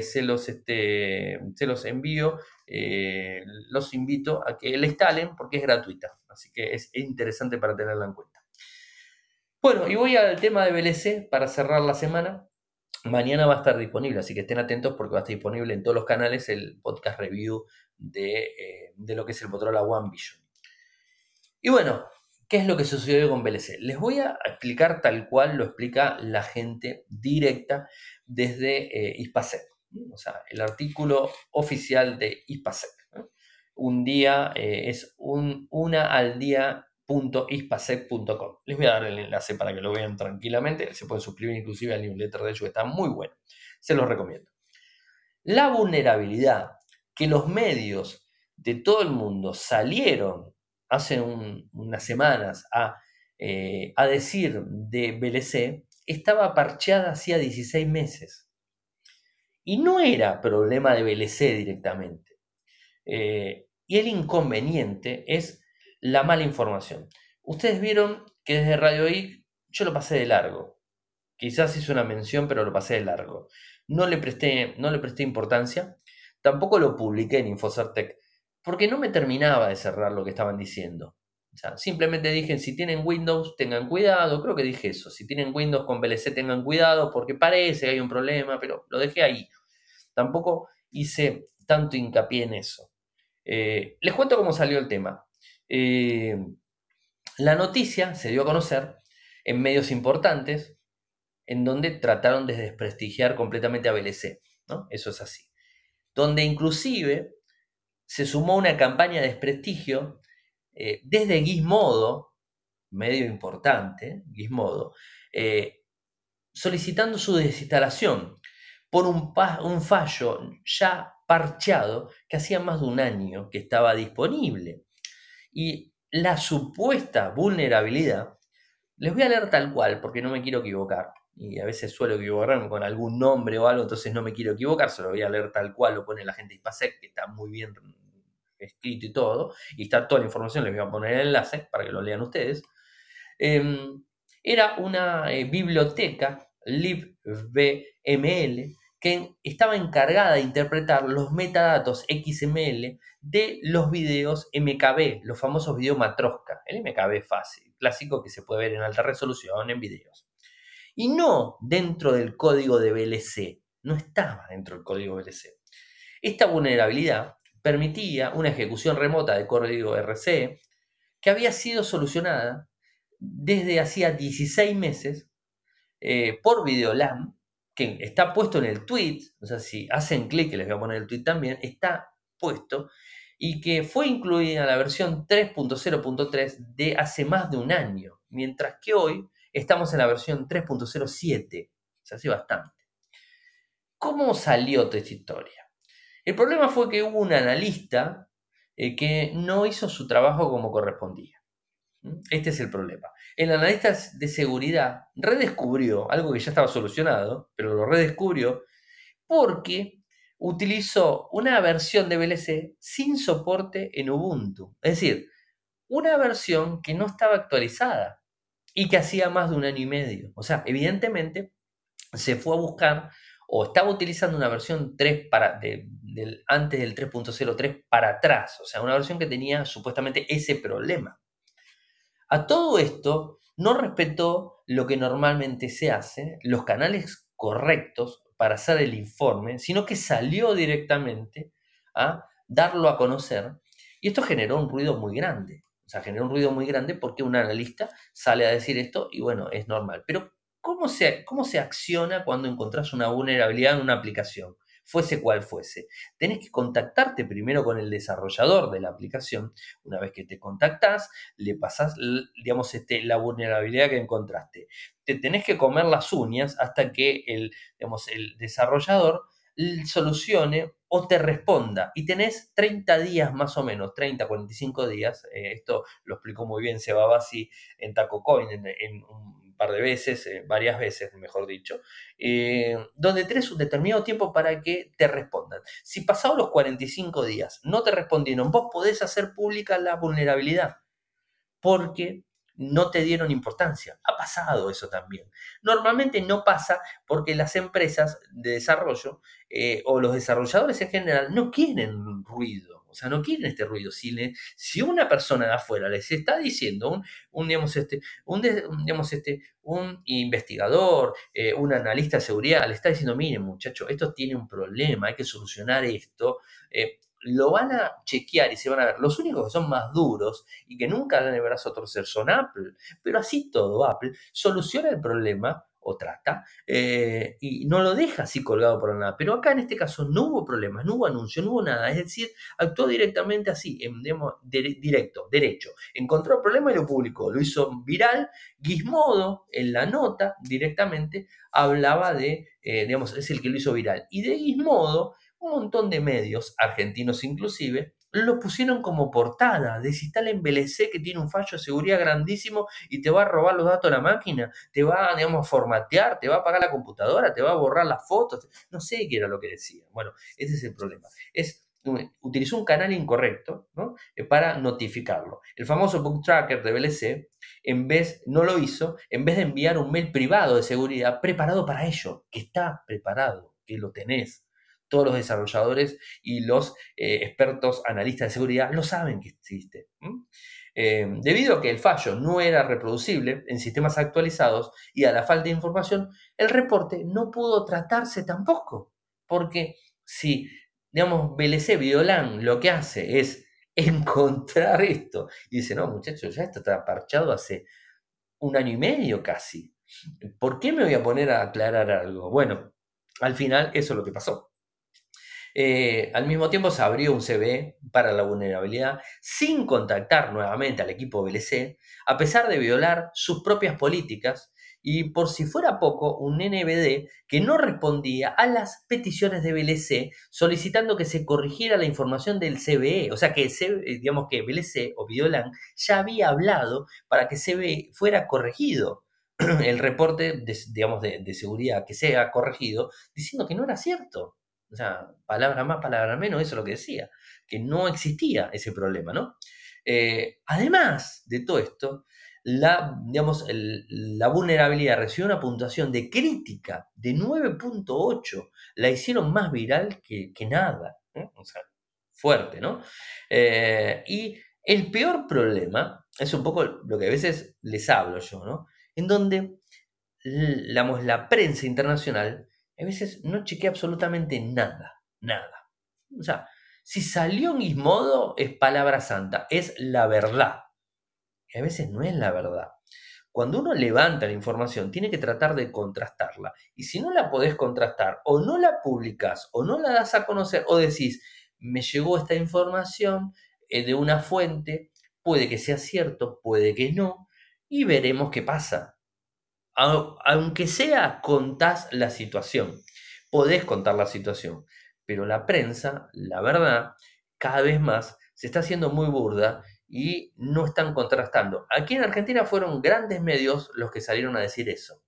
A: se, los, este, se los envío eh, los invito a que la instalen porque es gratuita. Así que es interesante para tenerla en cuenta. Bueno, y voy al tema de VLC para cerrar la semana. Mañana va a estar disponible, así que estén atentos porque va a estar disponible en todos los canales el podcast review de, eh, de lo que es el Motorola One Vision. Y bueno, ¿qué es lo que sucedió con VLC? Les voy a explicar tal cual lo explica la gente directa desde eh, ISPASEC o sea, el artículo oficial de IPASEC. Un día eh, es un, una al día www.ispasec.com. Les voy a dar el enlace para que lo vean tranquilamente. Se pueden suscribir inclusive al newsletter de ellos, está muy bueno. Se los recomiendo. La vulnerabilidad que los medios de todo el mundo salieron hace unas semanas a, eh, a decir de BLC estaba parcheada hacía 16 meses. Y no era problema de BLC directamente. Eh, y el inconveniente es la mala información. Ustedes vieron que desde Radio I yo lo pasé de largo. Quizás hice una mención, pero lo pasé de largo. No le presté, no le presté importancia. Tampoco lo publiqué en Infocertec, porque no me terminaba de cerrar lo que estaban diciendo. simplemente dije, si tienen Windows, tengan cuidado. Creo que dije eso. Si tienen Windows con VLC, tengan cuidado, porque parece que hay un problema, pero lo dejé ahí. Tampoco hice tanto hincapié en eso. Eh, les cuento cómo salió el tema. Eh, la noticia se dio a conocer en medios importantes en donde trataron de desprestigiar completamente a BLC, ¿no? Eso es así. Donde inclusive se sumó una campaña de desprestigio eh, desde Gizmodo, medio importante, Gizmodo, eh, solicitando su desinstalación por un, un fallo ya parcheado que hacía más de un año que estaba disponible. Y la supuesta vulnerabilidad, les voy a leer tal cual porque no me quiero equivocar. Y a veces suelo equivocarme con algún nombre o algo, entonces no me quiero equivocar, se lo voy a leer tal cual, lo pone la gente de Ispasec, que está muy bien escrito y todo, y está toda la información, les voy a poner el enlace para que lo lean ustedes. Em, era una eh, biblioteca libbml que estaba encargada de interpretar los metadatos XML de los videos MKB, los famosos videos matrosca. El MKB fácil, clásico que se puede ver en alta resolución en videos. Y no dentro del código de VLC, no estaba dentro del código VLC. Esta vulnerabilidad permitía una ejecución remota de código RC que había sido solucionada desde hacía 16 meses eh, por Videolam que está puesto en el tweet, o sea, si hacen clic, que les voy a poner el tweet también, está puesto y que fue incluida en la versión 3.0.3 de hace más de un año, mientras que hoy estamos en la versión 3.07, se hace bastante. ¿Cómo salió toda esta historia? El problema fue que hubo un analista eh, que no hizo su trabajo como correspondía. Este es el problema. El analista de seguridad redescubrió algo que ya estaba solucionado, pero lo redescubrió porque utilizó una versión de VLC sin soporte en Ubuntu. Es decir, una versión que no estaba actualizada y que hacía más de un año y medio. O sea, evidentemente se fue a buscar o estaba utilizando una versión 3 para, del, antes del 3.03 para atrás. O sea, una versión que tenía supuestamente ese problema. A todo esto no respetó lo que normalmente se hace, los canales correctos para hacer el informe, sino que salió directamente a darlo a conocer y esto generó un ruido muy grande. O sea, generó un ruido muy grande porque un analista sale a decir esto y bueno, es normal. Pero ¿cómo se, cómo se acciona cuando encontrás una vulnerabilidad en una aplicación? Fuese cual fuese. Tenés que contactarte primero con el desarrollador de la aplicación. Una vez que te contactás, le pasás, digamos, este, la vulnerabilidad que encontraste. Te tenés que comer las uñas hasta que el, digamos, el desarrollador solucione o te responda. Y tenés 30 días más o menos, 30, 45 días. Eh, esto lo explicó muy bien Sebabasi en TacoCoin, en, en un par de veces, eh, varias veces, mejor dicho, eh, donde tenés un determinado tiempo para que te respondan. Si pasados los 45 días no te respondieron, vos podés hacer pública la vulnerabilidad, porque no te dieron importancia. Ha pasado eso también. Normalmente no pasa porque las empresas de desarrollo eh, o los desarrolladores en general no quieren ruido o sea, no quieren este ruido. Si, si una persona de afuera les está diciendo, un, un digamos, este, un, digamos, este, un investigador, eh, un analista de seguridad, le está diciendo, miren muchachos, esto tiene un problema, hay que solucionar esto. Eh, lo van a chequear y se van a ver. Los únicos que son más duros y que nunca dan el brazo a torcer son Apple. Pero así todo, Apple soluciona el problema o trata, eh, y no lo deja así colgado por nada. Pero acá en este caso no hubo problemas, no hubo anuncio, no hubo nada. Es decir, actuó directamente así, en, directo, derecho. Encontró el problema y lo publicó. Lo hizo viral. Gizmodo, en la nota, directamente, hablaba de, eh, digamos, es el que lo hizo viral. Y de Gizmodo, un montón de medios, argentinos inclusive, lo pusieron como portada. Desinstala BLC que tiene un fallo de seguridad grandísimo y te va a robar los datos de la máquina, te va, digamos, a formatear, te va a apagar la computadora, te va a borrar las fotos. No sé qué era lo que decía. Bueno, ese es el problema. Es utilizó un canal incorrecto eh, para notificarlo. El famoso book tracker de BLC, en vez, no lo hizo, en vez de enviar un mail privado de seguridad preparado para ello, que está preparado, que lo tenés todos los desarrolladores y los eh, expertos analistas de seguridad lo saben que existe. Eh, debido a que el fallo no era reproducible en sistemas actualizados y a la falta de información, el reporte no pudo tratarse tampoco. Porque si, digamos, BLC Videolan lo que hace es encontrar esto y dice, no, muchachos, ya esto está parchado hace un año y medio casi. ¿Por qué me voy a poner a aclarar algo? Bueno, al final eso es lo que pasó. Eh, al mismo tiempo se abrió un CVE para la vulnerabilidad sin contactar nuevamente al equipo BLC, a pesar de violar sus propias políticas y por si fuera poco, un NBD que no respondía a las peticiones de BLC solicitando que se corrigiera la información del CVE, o sea que digamos que BLC o Videolan ya había hablado para que CVE fuera corregido el reporte digamos, de seguridad que sea corregido diciendo que no era cierto. O sea, palabra más, palabra menos, eso es lo que decía, que no existía ese problema, ¿no? Eh, además de todo esto, la, digamos, la vulnerabilidad recibió una puntuación de crítica de 9.8, la hicieron más viral que, nada, o sea, fuerte, ¿no? Eh, y el peor problema es un poco lo que a veces les hablo yo, ¿no? En donde la prensa internacional a veces no chequea absolutamente nada, nada. O sea, si salió en Gizmodo es palabra santa, es la verdad. Y a veces no es la verdad. Cuando uno levanta la información, tiene que tratar de contrastarla. Y si no la podés contrastar, o no la publicás, o no la das a conocer, o decís, me llegó esta información eh, de una fuente, puede que sea cierto, puede que no, y veremos qué pasa aunque sea contás la situación, podés contar la situación, pero la prensa, la verdad, cada vez más se está haciendo muy burda y no están contrastando. Aquí en Argentina fueron grandes medios los que salieron a decir eso.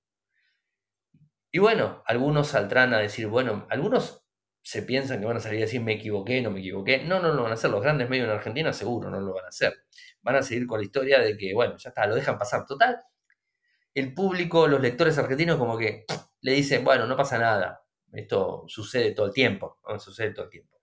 A: Y bueno, algunos saldrán a decir, bueno, algunos se piensan que van a salir a decir me equivoqué, no me equivoqué. No, no, lo van a hacer. Los grandes medios en Argentina seguro no lo van a hacer. Van a seguir con la historia de que, bueno, ya está, lo dejan pasar. Total, el público, los lectores argentinos como que le dicen, bueno, no pasa nada, esto sucede todo el tiempo, sucede todo el tiempo.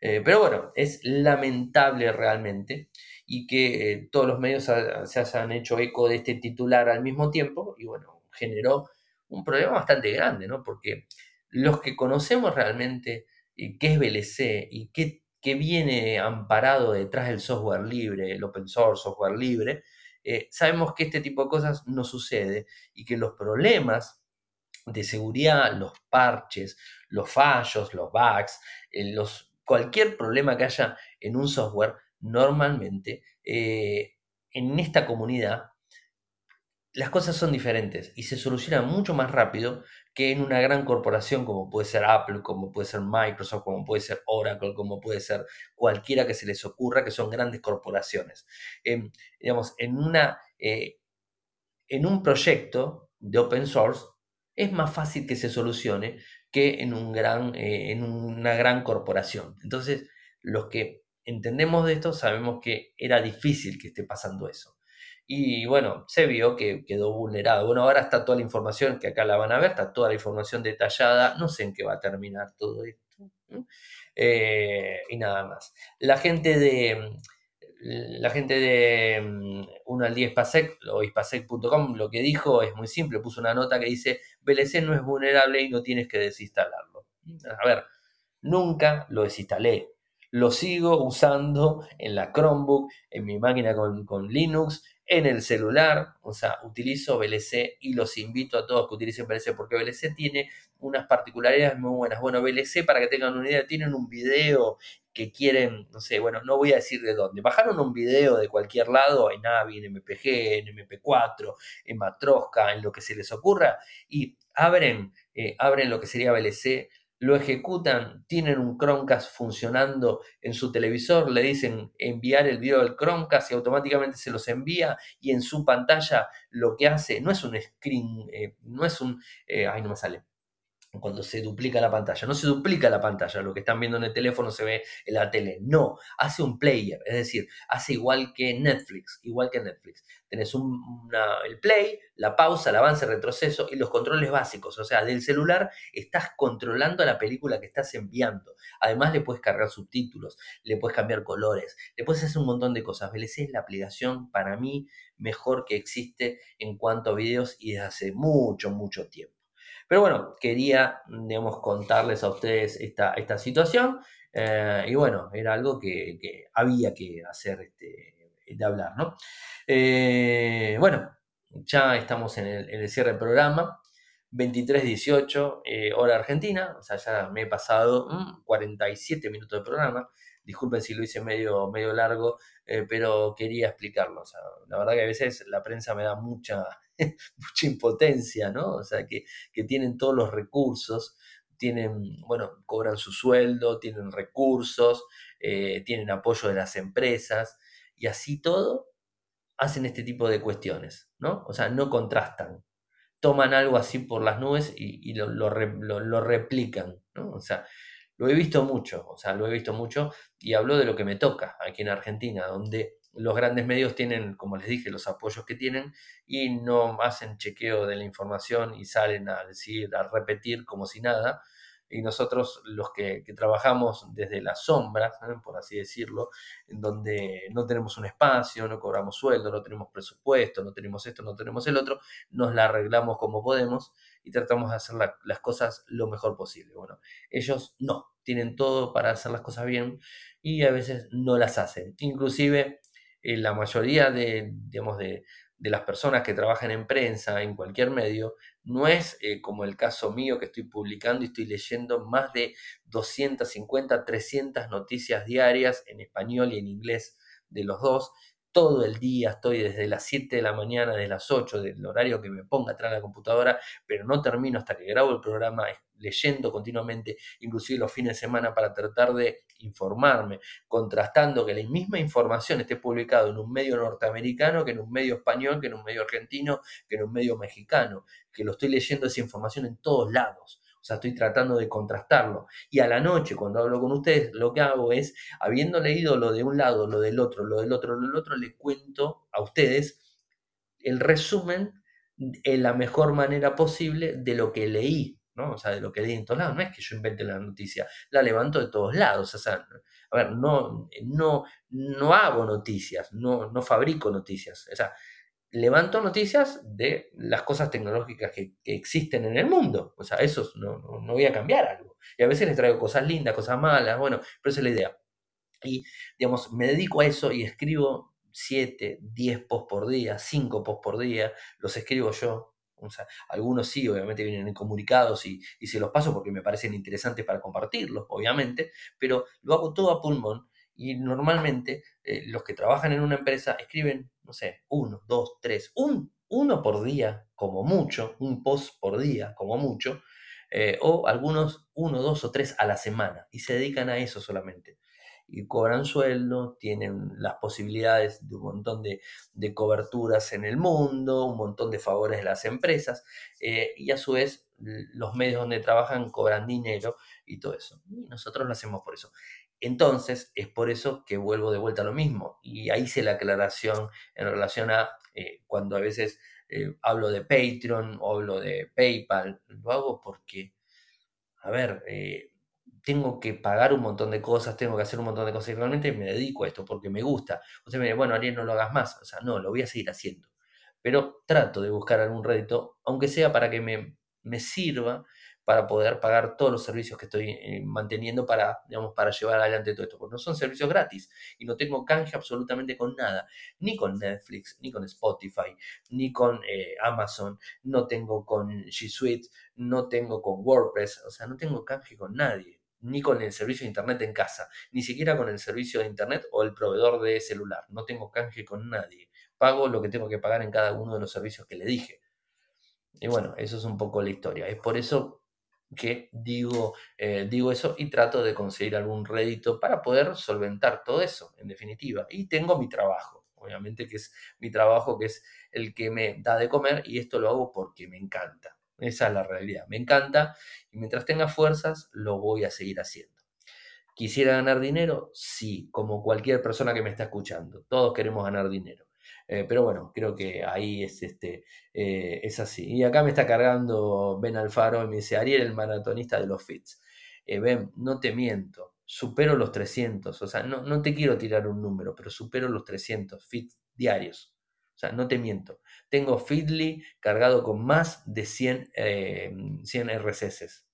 A: Eh, pero bueno, es lamentable realmente y que eh, todos los medios se hayan hecho eco de este titular al mismo tiempo y bueno, generó un problema bastante grande, ¿no? Porque los que conocemos realmente eh, qué es VLC y qué, qué viene amparado detrás del software libre, el open source, software libre, eh, sabemos que este tipo de cosas no sucede y que los problemas de seguridad, los parches, los fallos, los bugs, eh, cualquier problema que haya en un software, normalmente eh, en esta comunidad las cosas son diferentes y se solucionan mucho más rápido que en una gran corporación como puede ser Apple, como puede ser Microsoft, como puede ser Oracle, como puede ser cualquiera que se les ocurra, que son grandes corporaciones. Em, digamos, en, una, eh, en un proyecto de open source es más fácil que se solucione que en, un gran, eh, en una gran corporación. Entonces, los que entendemos de esto sabemos que era difícil que esté pasando eso. Y bueno, se vio que quedó vulnerado. Bueno, ahora está toda la información que acá la van a ver, está toda la información detallada. No sé en qué va a terminar todo esto. Eh, y nada más. La gente de la gente de 1 mm, al 10 Spasec o ispasec.com lo que dijo es muy simple, puso una nota que dice VLC no es vulnerable y no tienes que desinstalarlo. A ver, nunca lo desinstalé. Lo sigo usando en la Chromebook, en mi máquina con, con Linux, en el celular, o sea, utilizo VLC y los invito a todos que utilicen VLC porque VLC tiene unas particularidades muy buenas. Bueno, VLC, para que tengan una idea, tienen un video que quieren, no sé, bueno, no voy a decir de dónde. Bajaron un video de cualquier lado, en AVI, en MPG, en MP4, en Matroska, en lo que se les ocurra, y abren, eh, abren lo que sería VLC lo ejecutan, tienen un Chromecast funcionando en su televisor, le dicen enviar el video del Chromecast y automáticamente se los envía y en su pantalla lo que hace no es un screen, eh, no es un, eh, ay no me sale, cuando se duplica la pantalla. No se duplica la pantalla, lo que están viendo en el teléfono se ve en la tele. No, hace un player, es decir, hace igual que Netflix, igual que Netflix. Tenés el play, la pausa, el avance, el retroceso y los controles básicos. O sea, del celular estás controlando la película que estás enviando. Además le puedes cargar subtítulos, le puedes cambiar colores, le puedes hacer un montón de cosas. VLC es la aplicación para mí mejor que existe en cuanto a videos y desde hace mucho, mucho tiempo. Pero bueno, quería, digamos, contarles a ustedes esta, esta situación. Eh, y bueno, era algo que, había que hacer este, de hablar, ¿no? Eh, bueno, ya estamos en el, cierre del programa. 23.18, eh, hora argentina, o sea, ya me he pasado 47 mm, minutos de programa. Disculpen si lo hice medio, medio largo, pero quería explicarlo. O sea, la verdad que a veces la prensa me da mucha, mucha impotencia, ¿no? O sea, que, tienen todos los recursos, tienen, bueno, cobran su sueldo, tienen recursos, eh, tienen apoyo de las empresas y así todo hacen este tipo de cuestiones, ¿no? O sea, no contrastan, toman algo así por las nubes y, lo, lo, replican, ¿no? O sea, lo he visto mucho, o sea, lo he visto mucho y hablo de lo que me toca aquí en Argentina, donde los grandes medios tienen, como les dije, los apoyos que tienen y no hacen chequeo de la información y salen a decir, a repetir como si nada. Y nosotros, los que, trabajamos desde las sombras, ¿eh? por así decirlo, en donde no tenemos un espacio, no cobramos sueldo, no tenemos presupuesto, no tenemos esto, no tenemos el otro, nos la arreglamos como podemos y tratamos de hacer las cosas lo mejor posible. Bueno, ellos no, tienen todo para hacer las cosas bien y a veces no las hacen. Inclusive eh, la mayoría de, digamos, de, las personas que trabajan en prensa, en cualquier medio, no es eh, como el caso mío que estoy publicando y estoy leyendo más de 250, 300 noticias diarias en español y en inglés de los dos, todo el día, estoy desde las 7 de la mañana, de las 8, del horario que me ponga atrás de la computadora, pero no termino hasta que grabo el programa leyendo continuamente, inclusive los fines de semana, para tratar de informarme, contrastando que la misma información esté publicada en un medio norteamericano, que en un medio español, que en un medio argentino, que en un medio mexicano, que lo estoy leyendo esa información en todos lados. O sea, estoy tratando de contrastarlo. Y a la noche, cuando hablo con ustedes, lo que hago es, habiendo leído lo de un lado, lo del otro, lo del otro, lo del otro, le cuento a ustedes el resumen en la mejor manera posible de lo que leí, ¿no? O sea, de lo que leí en todos lados. No es que yo invente la noticia, la levanto de todos lados. O sea, a ver, no, no, no hago noticias, no, no fabrico noticias. O sea, levanto noticias de las cosas tecnológicas que, existen en el mundo. O sea, eso no, voy a cambiar algo. Y a veces les traigo cosas lindas, cosas malas, bueno, pero esa es la idea. Y, digamos, me dedico a eso y escribo 7, 10 posts por día, 5 posts por día, los escribo yo. O sea, algunos sí, obviamente vienen comunicados y, y se los paso porque me parecen interesantes para compartirlos, obviamente, pero lo hago todo a pulmón y normalmente eh, los que trabajan en una empresa escriben, no sé, uno, dos, tres, un, uno por día, como mucho, un post por día, como mucho, eh, o algunos uno, dos o tres a la semana y se dedican a eso solamente. Y cobran sueldo, tienen las posibilidades de un montón de, coberturas en el mundo, un montón de favores de las empresas, eh, y a su vez los medios donde trabajan cobran dinero y todo eso. Y nosotros lo hacemos por eso. Entonces, es por eso que vuelvo de vuelta a lo mismo. Y ahí hice la aclaración en relación a eh, cuando a veces eh, hablo de Patreon o hablo de PayPal. Lo hago porque, a ver, eh, tengo que pagar un montón de cosas, tengo que hacer un montón de cosas y realmente me dedico a esto porque me gusta. Usted me dice, bueno, Ariel, no lo hagas más. O sea, no, lo voy a seguir haciendo. Pero trato de buscar algún rédito, aunque sea para que me, me sirva para poder pagar todos los servicios que estoy eh, manteniendo para, digamos, para llevar adelante todo esto, porque no son servicios gratis y no tengo canje absolutamente con nada, ni con Netflix, ni con Spotify, ni con eh, Amazon, no tengo con G Suite, no tengo con WordPress, o sea, no tengo canje con nadie ni con el servicio de internet en casa, ni siquiera con el servicio de internet o el proveedor de celular. No tengo canje con nadie. Pago lo que tengo que pagar en cada uno de los servicios que le dije. Y bueno, eso es un poco la historia. Es por eso que digo, eh, digo eso y trato de conseguir algún rédito para poder solventar todo eso, en definitiva. Y tengo mi trabajo, obviamente que es mi trabajo, que es el que me da de comer y esto lo hago porque me encanta. Esa es la realidad. Me encanta y mientras tenga fuerzas lo voy a seguir haciendo. ¿Quisiera ganar dinero? Sí, como cualquier persona que me está escuchando. Todos queremos ganar dinero. Eh, pero bueno, creo que ahí es, este, eh, es así. Y acá me está cargando Ben Alfaro y me dice, Ariel, el maratonista de los fits. Eh, ben, no te miento, supero los 300. O sea, no, no te quiero tirar un número, pero supero los 300 fits diarios. O sea, no te miento. Tengo Feedly cargado con más de 100, 100 RSS.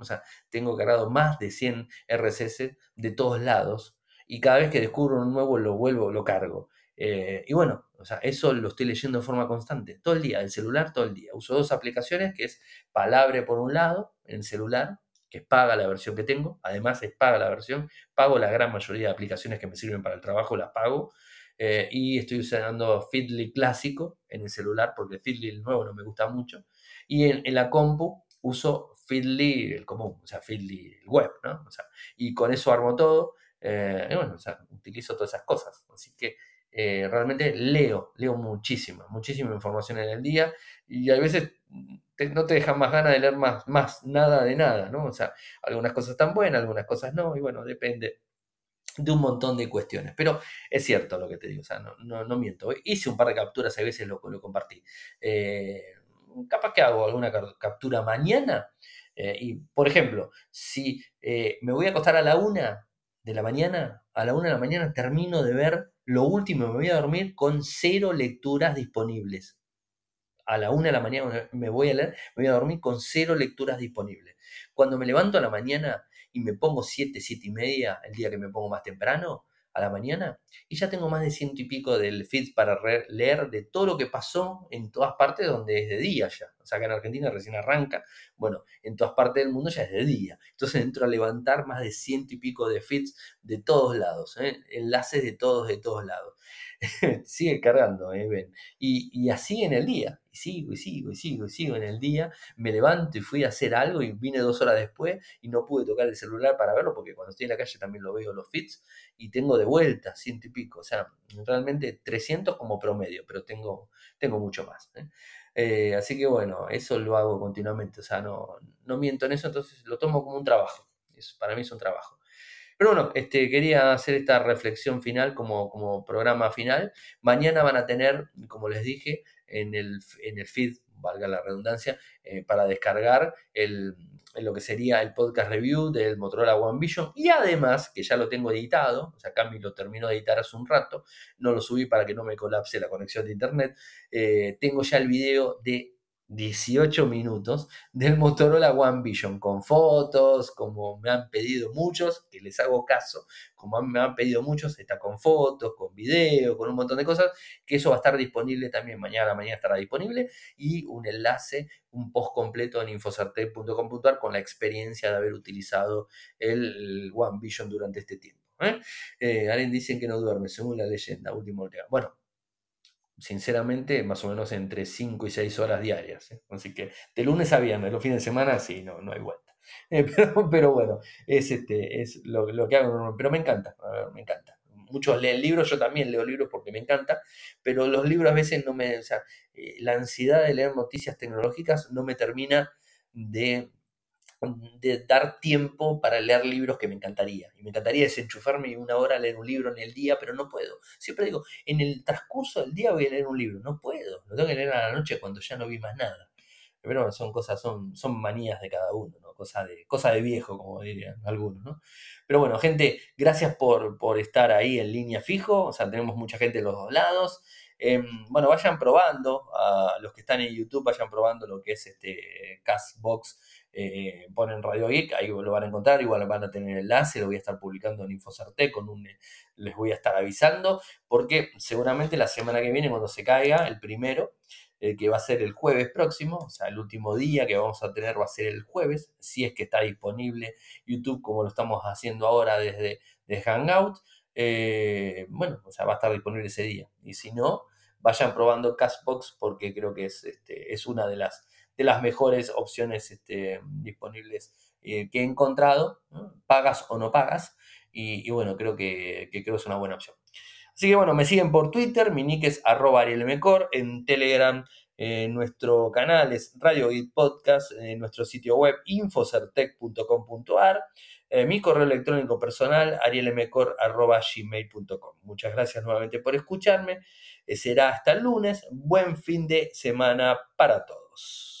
A: O sea, tengo cargado más de 100 RSS de todos lados. Y cada vez que descubro un nuevo lo vuelvo, lo cargo. Eh, y bueno, o sea, eso lo estoy leyendo de forma constante, todo el día, el celular todo el día. Uso dos aplicaciones, que es Palabre por un lado, en celular, que paga la versión que tengo, además es paga la versión, pago la gran mayoría de aplicaciones que me sirven para el trabajo, las pago, eh, y estoy usando Feedly clásico en el celular, porque Feedly el nuevo no me gusta mucho, y en, la compu uso Feedly el común, o sea, Feedly el web, ¿no? O sea, y con eso armo todo, eh, y bueno, o sea, utilizo todas esas cosas, así que eh, realmente leo, leo muchísima, muchísima información en el día y a veces no te dejan más ganas de leer más, más nada de nada, ¿no? O sea, algunas cosas están buenas, algunas cosas no, y bueno, depende de un montón de cuestiones. Pero es cierto lo que te digo, o sea, no, no, miento. Hice un par de capturas, a veces lo, lo compartí. Eh, capaz que hago alguna captura mañana. Eh, y, por ejemplo, si me voy a acostar a la una de la mañana, a la una de la mañana termino de ver lo último, me voy a dormir con cero lecturas disponibles. A la una de la mañana me voy a leer, me voy a dormir con cero lecturas disponibles. Cuando me levanto a la mañana y me pongo siete, siete y media, el día que me pongo más temprano, a la mañana, y ya tengo más de ciento y pico del feed para leer de todo lo que pasó en todas partes donde es de día ya. O sea, que en Argentina recién arranca, bueno, en todas partes del mundo ya es de día. Entonces entro a levantar más de ciento y pico de feeds de todos lados, ¿eh? enlaces de todos, de todos lados. sigue cargando, ¿eh? Y, así en el día, y sigo, y sigo, y sigo, y sigo en el día, me levanto y fui a hacer algo y vine dos horas después y no pude tocar el celular para verlo porque cuando estoy en la calle también lo veo los feeds y tengo de vuelta ciento y pico, o sea, realmente 300 como promedio, pero tengo, tengo mucho más. ¿eh? Eh, así que bueno, eso lo hago continuamente, o sea, no, no miento en eso, entonces lo tomo como un trabajo, para mí es un trabajo. Pero bueno, este, quería hacer esta reflexión final como, como programa final. Mañana van a tener, como les dije, en el, en el feed, valga la redundancia, eh, para descargar el, lo que sería el podcast review del Motorola One Vision. Y además, que ya lo tengo editado, o sea, Cami lo terminó de editar hace un rato, no lo subí para que no me colapse la conexión de internet, eh, tengo ya el video de 18 minutos del Motorola One Vision con fotos, como me han pedido muchos, que les hago caso, como me han pedido muchos, está con fotos, con video, con un montón de cosas, que eso va a estar disponible también mañana, mañana estará disponible y un enlace, un post completo en infocerte.com.ar con la experiencia de haber utilizado el One Vision durante este tiempo. ¿eh? Eh, alguien dicen que no duerme, según la leyenda, último Bueno, sinceramente, más o menos entre 5 y 6 horas diarias. ¿eh? Así que de lunes a viernes, los fines de semana, sí, no, no hay vuelta. Eh, pero, bueno, es, este, es lo, que hago. Pero me encanta, me encanta. Muchos leen libros, yo también leo libros porque me encanta, pero los libros a veces no me. O sea, eh, la ansiedad de leer noticias tecnológicas no me termina de de dar tiempo para leer libros que me encantaría. Y me encantaría desenchufarme una hora a leer un libro en el día, pero no puedo. Siempre digo, en el transcurso del día voy a leer un libro. No puedo. Lo tengo que leer a la noche cuando ya no vi más nada. Pero bueno, son cosas, son, son manías de cada uno, ¿no? Cosa de, cosa de viejo, como dirían algunos, ¿no? Pero bueno, gente, gracias por, por estar ahí en línea fijo. O sea, tenemos mucha gente en los dos lados. Em, bueno, vayan probando, a los que están en YouTube, vayan probando lo que es este Castbox. Eh, ponen Radio Geek, ahí lo van a encontrar, igual van a tener enlace, lo voy a estar publicando en Infocerte, con un, les voy a estar avisando, porque seguramente la semana que viene, cuando se caiga, el primero, eh, que va a ser el jueves próximo, o sea, el último día que vamos a tener va a ser el jueves, si es que está disponible YouTube como lo estamos haciendo ahora desde, de Hangout. Eh, bueno, o sea, va a estar disponible ese día. Y si no, vayan probando Castbox porque creo que es, este, es una de las, de las mejores opciones este, disponibles eh, que he encontrado, pagas o no pagas. Y, bueno, creo que, creo que es una buena opción. Así que bueno, me siguen por Twitter, mi nick es arroba arielmecor, en Telegram eh, nuestro canal es Radio Git Podcast, en nuestro sitio web infocertec.com.ar, eh, mi correo electrónico personal arielmecor.gmail.com. Muchas gracias nuevamente por escucharme. Eh, será hasta el lunes. Buen fin de semana para todos.